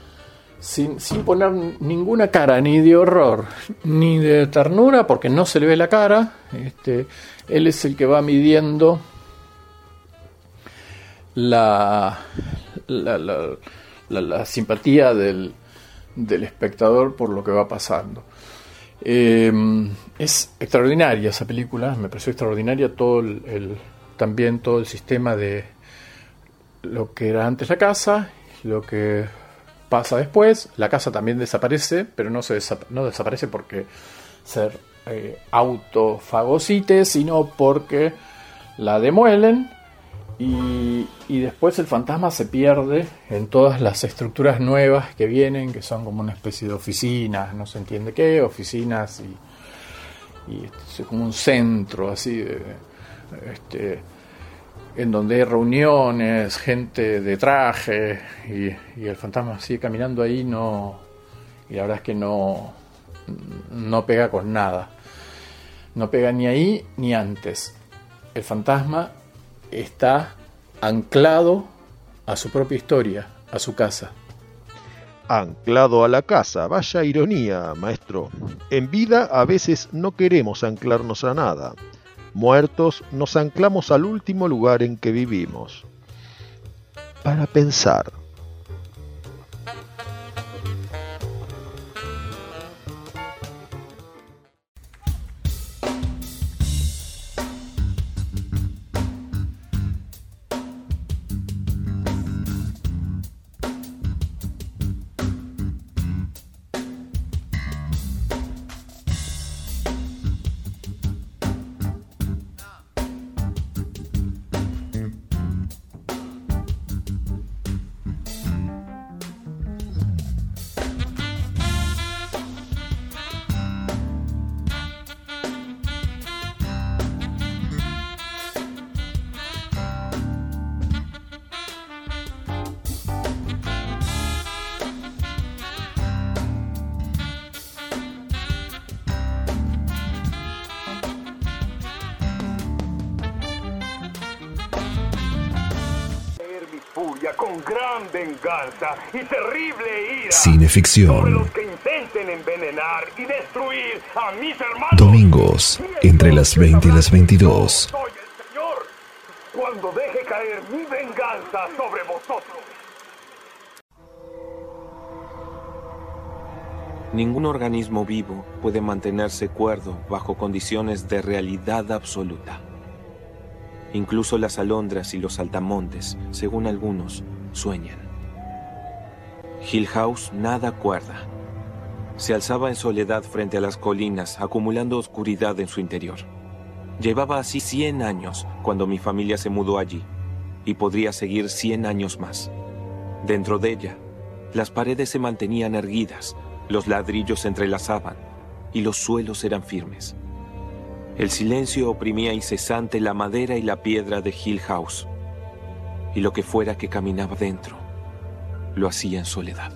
sin, poner ninguna cara, ni de horror, ni de ternura, porque no se le ve la cara. Este, él es el que va midiendo la, la, simpatía del, espectador por lo que va pasando. Em, es extraordinaria esa película, me pareció extraordinaria todo el, también todo el sistema de lo que era antes la casa, lo que pasa después, la casa también desaparece, pero no, se no desaparece porque ser eh, autofagocite, sino porque la demuelen y, y, después el fantasma se pierde en todas las estructuras nuevas que vienen, que son como una especie de oficinas, no se entiende qué, oficinas y, y es como un centro así de... Este, en donde hay reuniones, gente de traje y, el fantasma sigue caminando ahí, no, y la verdad es que no, no pega con nada. No pega ni ahí ni antes. El fantasma está anclado a su propia historia, a su casa. Anclado a la casa, vaya ironía, maestro. En vida a veces no queremos anclarnos a nada muertos, nos anclamos al último lugar en que vivimos. Para pensar. Terrible ira Cineficción. sobre los que intenten envenenar y destruir a mis hermanos. Domingos, entre las 20 y las 22. Soy el Señor cuando deje caer mi venganza sobre vosotros. Ningún organismo vivo puede mantenerse cuerdo bajo condiciones de realidad absoluta. Incluso las alondras y los saltamontes, según algunos, sueñan. Hill House nada cuerda. Se alzaba en soledad frente a las colinas, acumulando oscuridad en su interior. Llevaba así 100 años cuando mi familia se mudó allí, y podría seguir 100 años más. Dentro de ella, las paredes se mantenían erguidas, los ladrillos se entrelazaban y los suelos eran firmes. El silencio oprimía incesante la madera y la piedra de Hill House, y lo que fuera que caminaba dentro, lo hacía en soledad.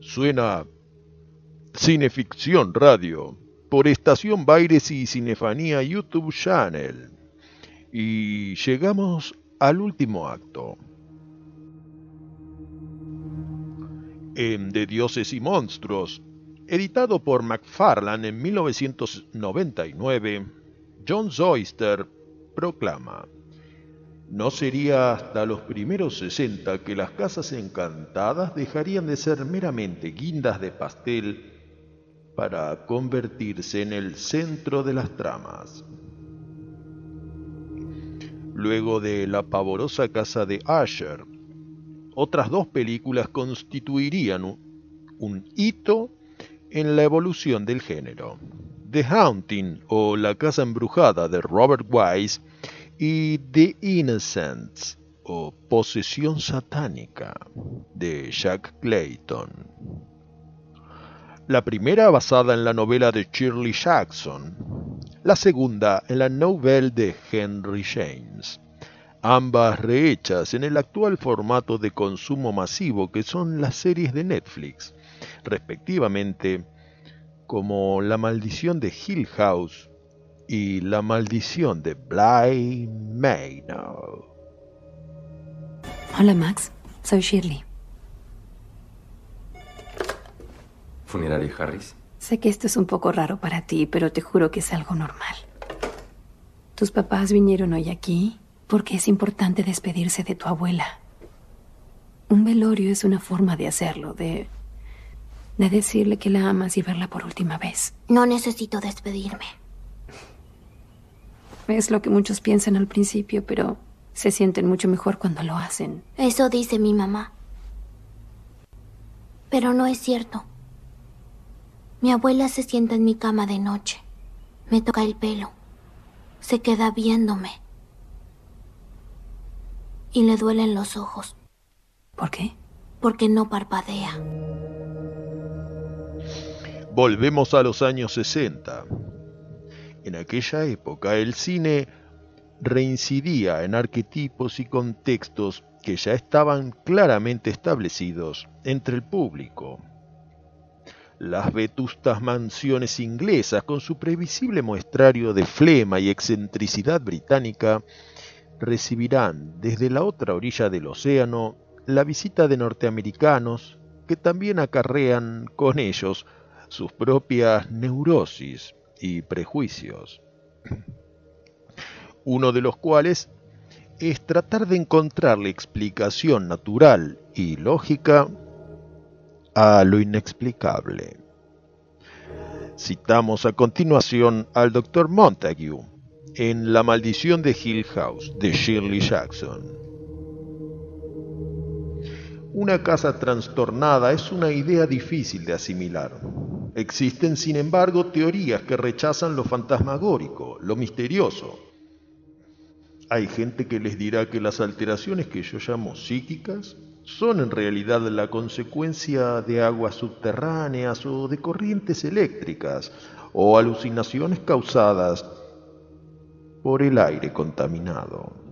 Suena Cineficción Radio por Estación Baires y Cinefanía YouTube Channel. Y llegamos al último acto. En De Dioses y Monstruos, editado por McFarlane en 1999, John Zoyster proclama, no sería hasta los primeros 60 que las casas encantadas dejarían de ser meramente guindas de pastel para convertirse en el centro de las tramas. Luego de La pavorosa casa de Asher, otras dos películas constituirían un, hito en la evolución del género. The Haunting o La casa embrujada de Robert Wise y The Innocents o Posesión satánica de Jack Clayton. La primera basada en la novela de Shirley Jackson, la segunda en la novela de Henry James, ambas rehechas en el actual formato de consumo masivo que son las series de Netflix, respectivamente como La maldición de Hill House y La maldición de Bly Manor. Hola Max, soy Shirley. ¿Funerario Harris? Sé que esto es un poco raro para ti, pero te juro que es algo normal. Tus papás vinieron hoy aquí porque es importante despedirse de tu abuela. Un velorio es una forma de hacerlo, de de decirle que la amas y verla por última vez. No necesito despedirme. Es lo que muchos piensan al principio, pero se sienten mucho mejor cuando lo hacen. Eso dice mi mamá. Pero no es cierto. Mi abuela se sienta en mi cama de noche. Me toca el pelo. Se queda viéndome. Y le duelen los ojos. ¿Por qué? Porque no parpadea. Volvemos a los años 60. En aquella época el cine reincidía en arquetipos y contextos que ya estaban claramente establecidos entre el público. Las vetustas mansiones inglesas, con su previsible muestrario de flema y excentricidad británica, recibirán desde la otra orilla del océano la visita de norteamericanos que también acarrean con ellos sus propias neurosis y prejuicios, uno de los cuales es tratar de encontrarle explicación natural y lógica a lo inexplicable. Citamos a continuación al Dr. Montague en La maldición de Hill House de Shirley Jackson. Una casa trastornada es una idea difícil de asimilar. Existen, sin embargo, teorías que rechazan lo fantasmagórico, lo misterioso. Hay gente que les dirá que las alteraciones que yo llamo psíquicas son en realidad la consecuencia de aguas subterráneas o de corrientes eléctricas o alucinaciones causadas por el aire contaminado.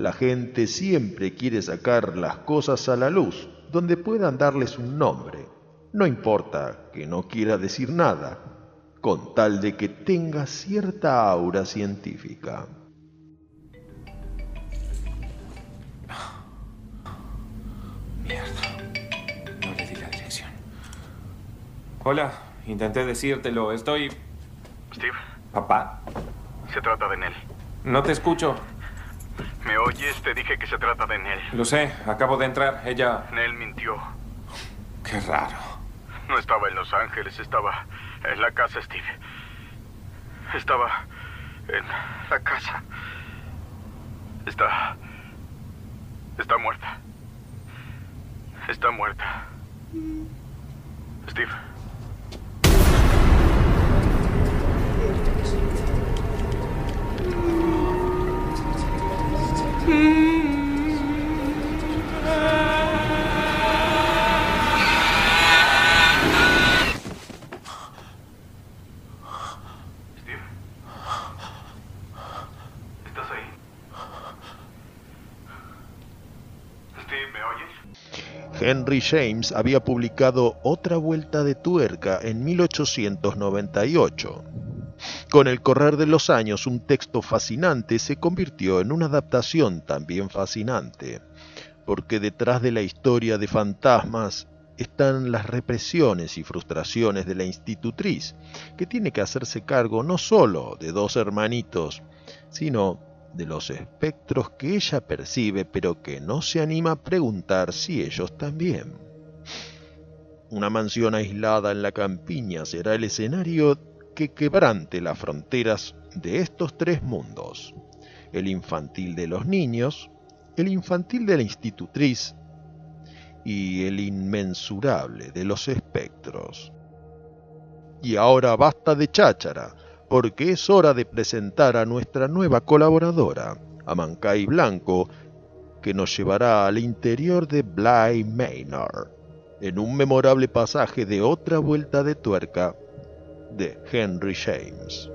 La gente siempre quiere sacar las cosas a la luz, donde puedan darles un nombre. No importa que no quiera decir nada, con tal de que tenga cierta aura científica. Mierda. No le di la dirección. Hola, intenté decírtelo. Estoy... Steve, ¿Papá? se trata de Nell. No te escucho. ¿Me oyes? Te dije que se trata de Nell. Lo sé, acabo de entrar. Ella... Nell mintió. Qué raro. No estaba en Los Ángeles, estaba en la casa, Steve. Estaba en la casa. Está... Está muerta. Está muerta. Steve. Henry James había publicado Otra Vuelta de Tuerca en 1898. Con el correr de los años, un texto fascinante se convirtió en una adaptación también fascinante, porque detrás de la historia de fantasmas están las represiones y frustraciones de la institutriz, que tiene que hacerse cargo no solo de dos hermanitos, sino de los espectros que ella percibe, pero que no se anima a preguntar si ellos también. Una mansión aislada en la campiña será el escenario que quebrante las fronteras de estos tres mundos, el infantil de los niños, el infantil de la institutriz y el inmensurable de los espectros. Y ahora basta de cháchara, porque es hora de presentar a nuestra nueva colaboradora, Amancay Blanco, que nos llevará al interior de Bly Manor, en un memorable pasaje de otra vuelta de tuerca de Henry James.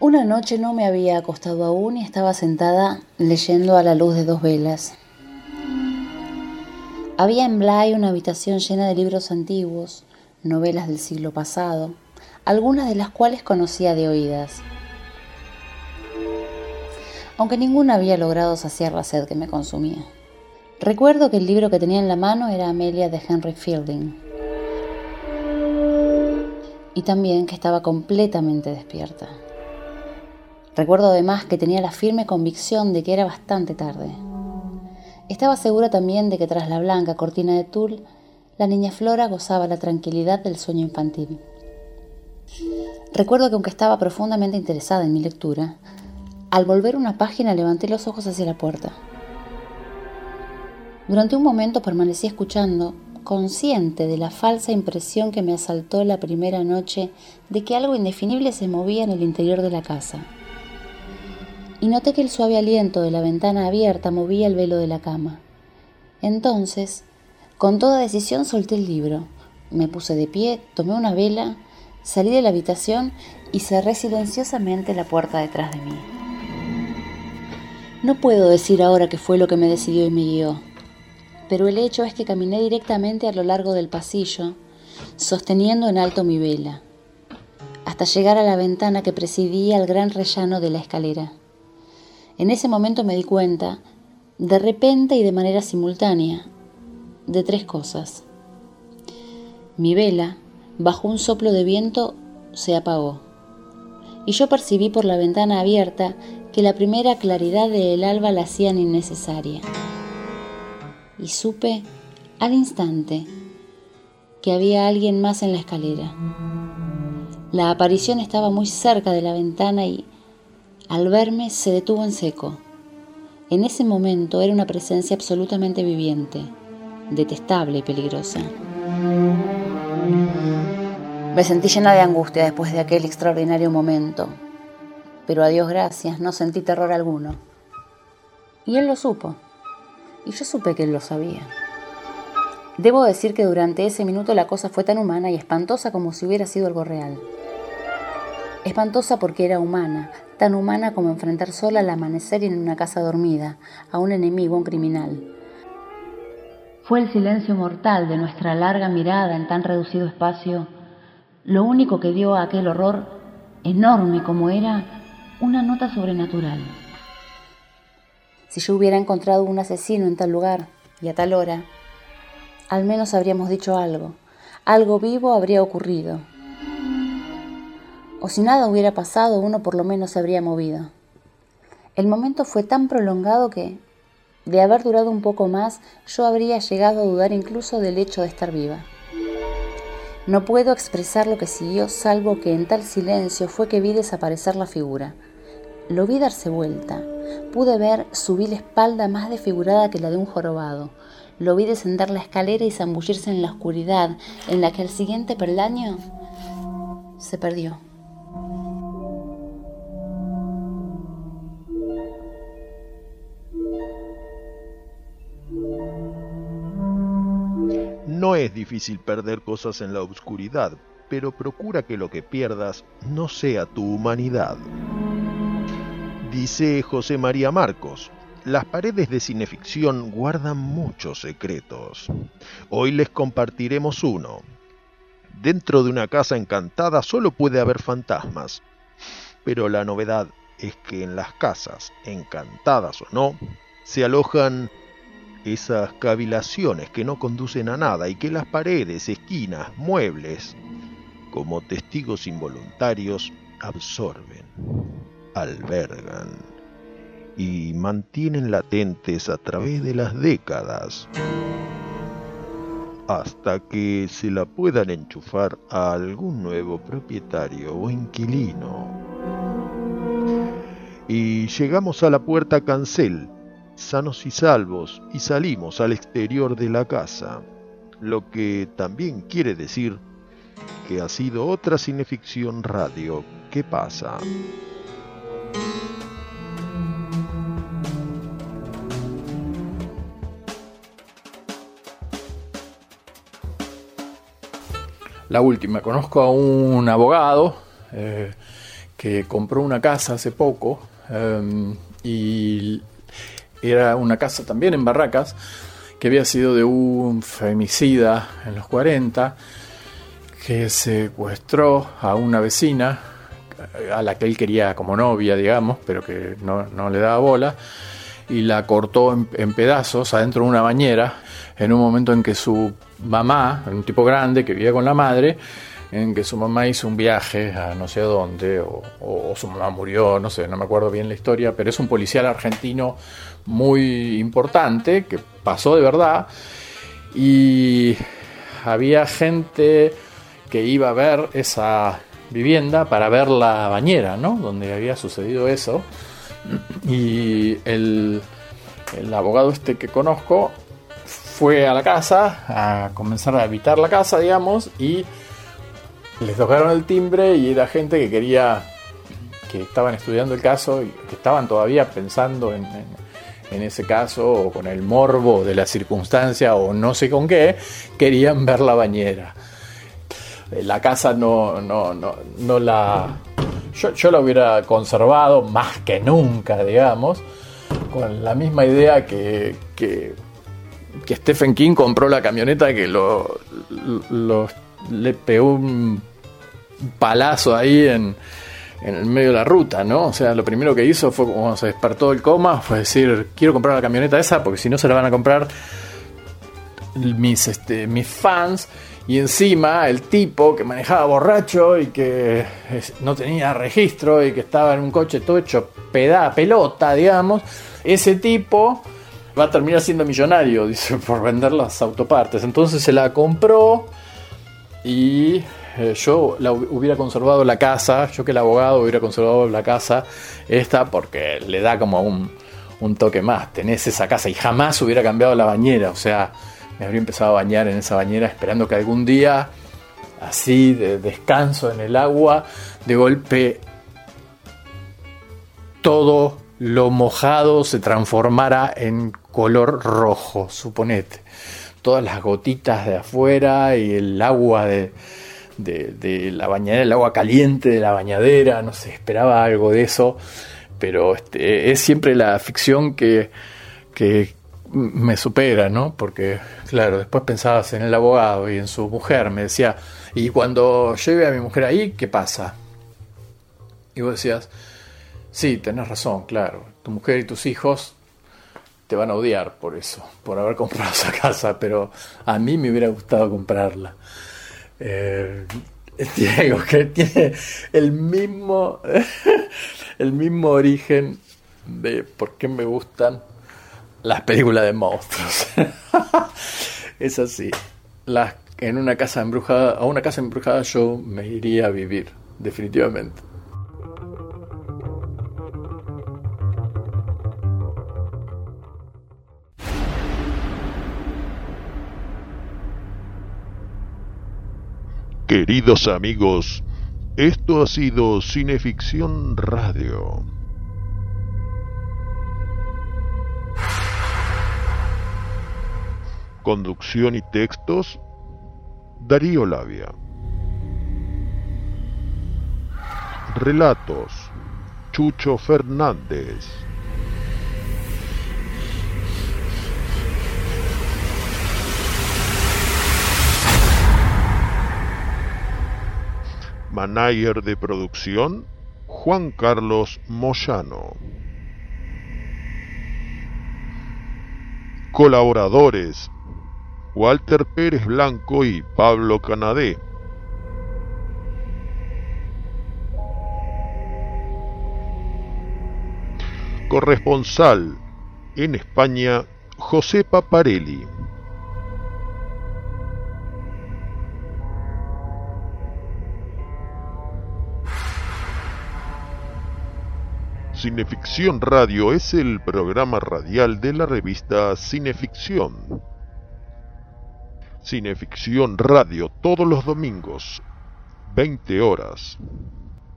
Una noche no me había acostado aún y estaba sentada leyendo a la luz de dos velas. Había en Bly una habitación llena de libros antiguos, novelas del siglo pasado, algunas de las cuales conocía de oídas. Aunque ninguna había logrado saciar la sed que me consumía. Recuerdo que el libro que tenía en la mano era Amelia de Henry Fielding. Y también que estaba completamente despierta. Recuerdo además que tenía la firme convicción de que era bastante tarde. Estaba segura también de que tras la blanca cortina de tul, la niña Flora gozaba la tranquilidad del sueño infantil. Recuerdo que aunque estaba profundamente interesada en mi lectura, al volver una página levanté los ojos hacia la puerta. Durante un momento permanecí escuchando, consciente de la falsa impresión que me asaltó la primera noche de que algo indefinible se movía en el interior de la casa y noté que el suave aliento de la ventana abierta movía el velo de la cama. Entonces, con toda decisión solté el libro, me puse de pie, tomé una vela, salí de la habitación y cerré silenciosamente la puerta detrás de mí. No puedo decir ahora qué fue lo que me decidió y me guió, pero el hecho es que caminé directamente a lo largo del pasillo, sosteniendo en alto mi vela, hasta llegar a la ventana que presidía el gran rellano de la escalera. En ese momento me di cuenta, de repente y de manera simultánea, de tres cosas. Mi vela, bajo un soplo de viento, se apagó, y yo percibí por la ventana abierta que la primera claridad del alba la hacían innecesaria. Y supe al instante que había alguien más en la escalera. La aparición estaba muy cerca de la ventana y al verme se detuvo en seco. En ese momento era una presencia absolutamente viviente, detestable y peligrosa. Me sentí llena de angustia después de aquel extraordinario momento, pero a Dios gracias no sentí terror alguno. Y él lo supo, y yo supe que él lo sabía. Debo decir que durante ese minuto la cosa fue tan humana y espantosa como si hubiera sido algo real. Espantosa porque era humana, tan humana como enfrentar sola al amanecer en una casa dormida, a un enemigo, un criminal. Fue el silencio mortal de nuestra larga mirada en tan reducido espacio lo único que dio a aquel horror, enorme como era, una nota sobrenatural. Si yo hubiera encontrado un asesino en tal lugar y a tal hora, al menos habríamos dicho algo, algo vivo habría ocurrido, o si nada hubiera pasado, uno por lo menos se habría movido. El momento fue tan prolongado que, de haber durado un poco más, yo habría llegado a dudar incluso del hecho de estar viva. No puedo expresar lo que siguió, salvo que en tal silencio fue que vi desaparecer la figura. Lo vi darse vuelta. Pude ver su vil espalda más desfigurada que la de un jorobado. Lo vi descender la escalera y zambullirse en la oscuridad, en la que el siguiente perlaño se perdió. No es difícil perder cosas en la oscuridad, pero procura que lo que pierdas no sea tu humanidad. Dice José María Marcos, las paredes de cineficción guardan muchos secretos. Hoy les compartiremos uno. Dentro de una casa encantada solo puede haber fantasmas, pero la novedad es que en las casas, encantadas o no, se alojan esas cavilaciones que no conducen a nada y que las paredes, esquinas, muebles, como testigos involuntarios, absorben, albergan y mantienen latentes a través de las décadas hasta que se la puedan enchufar a algún nuevo propietario o inquilino. Y llegamos a la puerta cancel, sanos y salvos y salimos al exterior de la casa, lo que también quiere decir que ha sido otra cineficción radio que pasa. La última, conozco a un abogado eh, que compró una casa hace poco eh, y era una casa también en Barracas, que había sido de un femicida en los 40, que secuestró a una vecina, a la que él quería como novia, digamos, pero que no, le daba bola, y la cortó en, en, pedazos adentro de una bañera, en un momento en que su mamá, un tipo grande que vivía con la madre, en que su mamá hizo un viaje a no sé dónde, o, su mamá murió, no sé, no me acuerdo bien la historia, pero es un policial argentino muy importante que pasó de verdad y había gente que iba a ver esa vivienda para ver la bañera, ¿no? Donde había sucedido eso. Y el, el abogado este que conozco fue a la casa a comenzar a habitar la casa, digamos, y les tocaron el timbre y era gente que quería, que estaban estudiando el caso y que estaban todavía pensando en, ese caso o con el morbo de la circunstancia o no sé con qué, querían ver la bañera. Eh, la casa no, no, no, no la... Yo, yo la hubiera conservado más que nunca, digamos, con la misma idea que, que, que Stephen King compró la camioneta que lo, le pegó un palazo ahí en, en el medio de la ruta, ¿no? O sea, lo primero que hizo fue cuando se despertó del coma, fue decir, quiero comprar la camioneta esa, porque si no se la van a comprar mis, este, mis fans. Y encima el tipo que manejaba borracho y que no tenía registro y que estaba en un coche todo hecho peda, pelota, digamos, ese tipo va a terminar siendo millonario, dice, [LAUGHS] por vender las autopartes. Entonces se la compró y eh, yo la hubiera conservado la casa, yo que el abogado hubiera conservado la casa esta porque le da como un, un toque más. Tenés esa casa y jamás hubiera cambiado la bañera, o sea, me habría empezado a bañar en esa bañera esperando que algún día, así de descanso en el agua, de golpe todo lo mojado se transformara en color rojo, suponete. Todas las gotitas de afuera y el agua de, de, la bañadera, el agua caliente de la bañadera, no sé, esperaba algo de eso, pero este, es siempre la ficción que, que me supera, ¿no? Porque, claro, después pensabas en el abogado y en su mujer, me decía, y cuando lleve a mi mujer ahí, ¿qué pasa? Y vos decías, sí, tenés razón, claro, tu mujer y tus hijos te van a odiar por eso, por haber comprado esa casa, pero a mí me hubiera gustado comprarla. Eh, [LAUGHS] Diego, que tiene el mismo, [LAUGHS] el mismo origen de por qué me gustan las películas de monstruos. [LAUGHS] es así. Las, en una casa embrujada, a una casa embrujada yo me iría a vivir, definitivamente. Queridos amigos, esto ha sido Cineficción Radio. Conducción y textos, Darío Labia. Relatos, Chucho Fernández. Manager de producción, Juan Carlos Moyano. Colaboradores, Walter Pérez Blanco y Pablo Canadé. Corresponsal en España, José Paparelli. Cineficción Radio es el programa radial de la revista Cineficción. Cineficción Radio todos los domingos, 20 horas,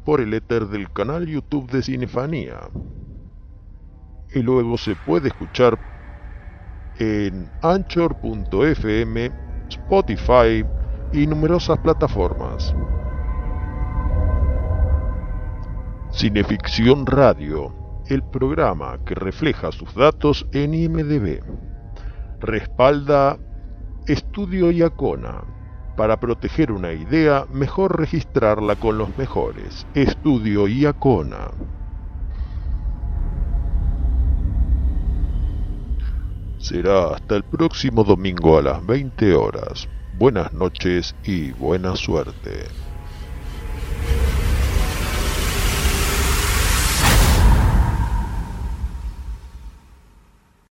por el éter del canal YouTube de Cinefanía. Y luego se puede escuchar en anchor.fm, Spotify y numerosas plataformas. Cineficción Radio, el programa que refleja sus datos en IMDB. Respalda Estudio Iacona. Para proteger una idea, mejor registrarla con los mejores. Estudio Iacona. Será hasta el próximo domingo a las 20 horas. Buenas noches y buena suerte.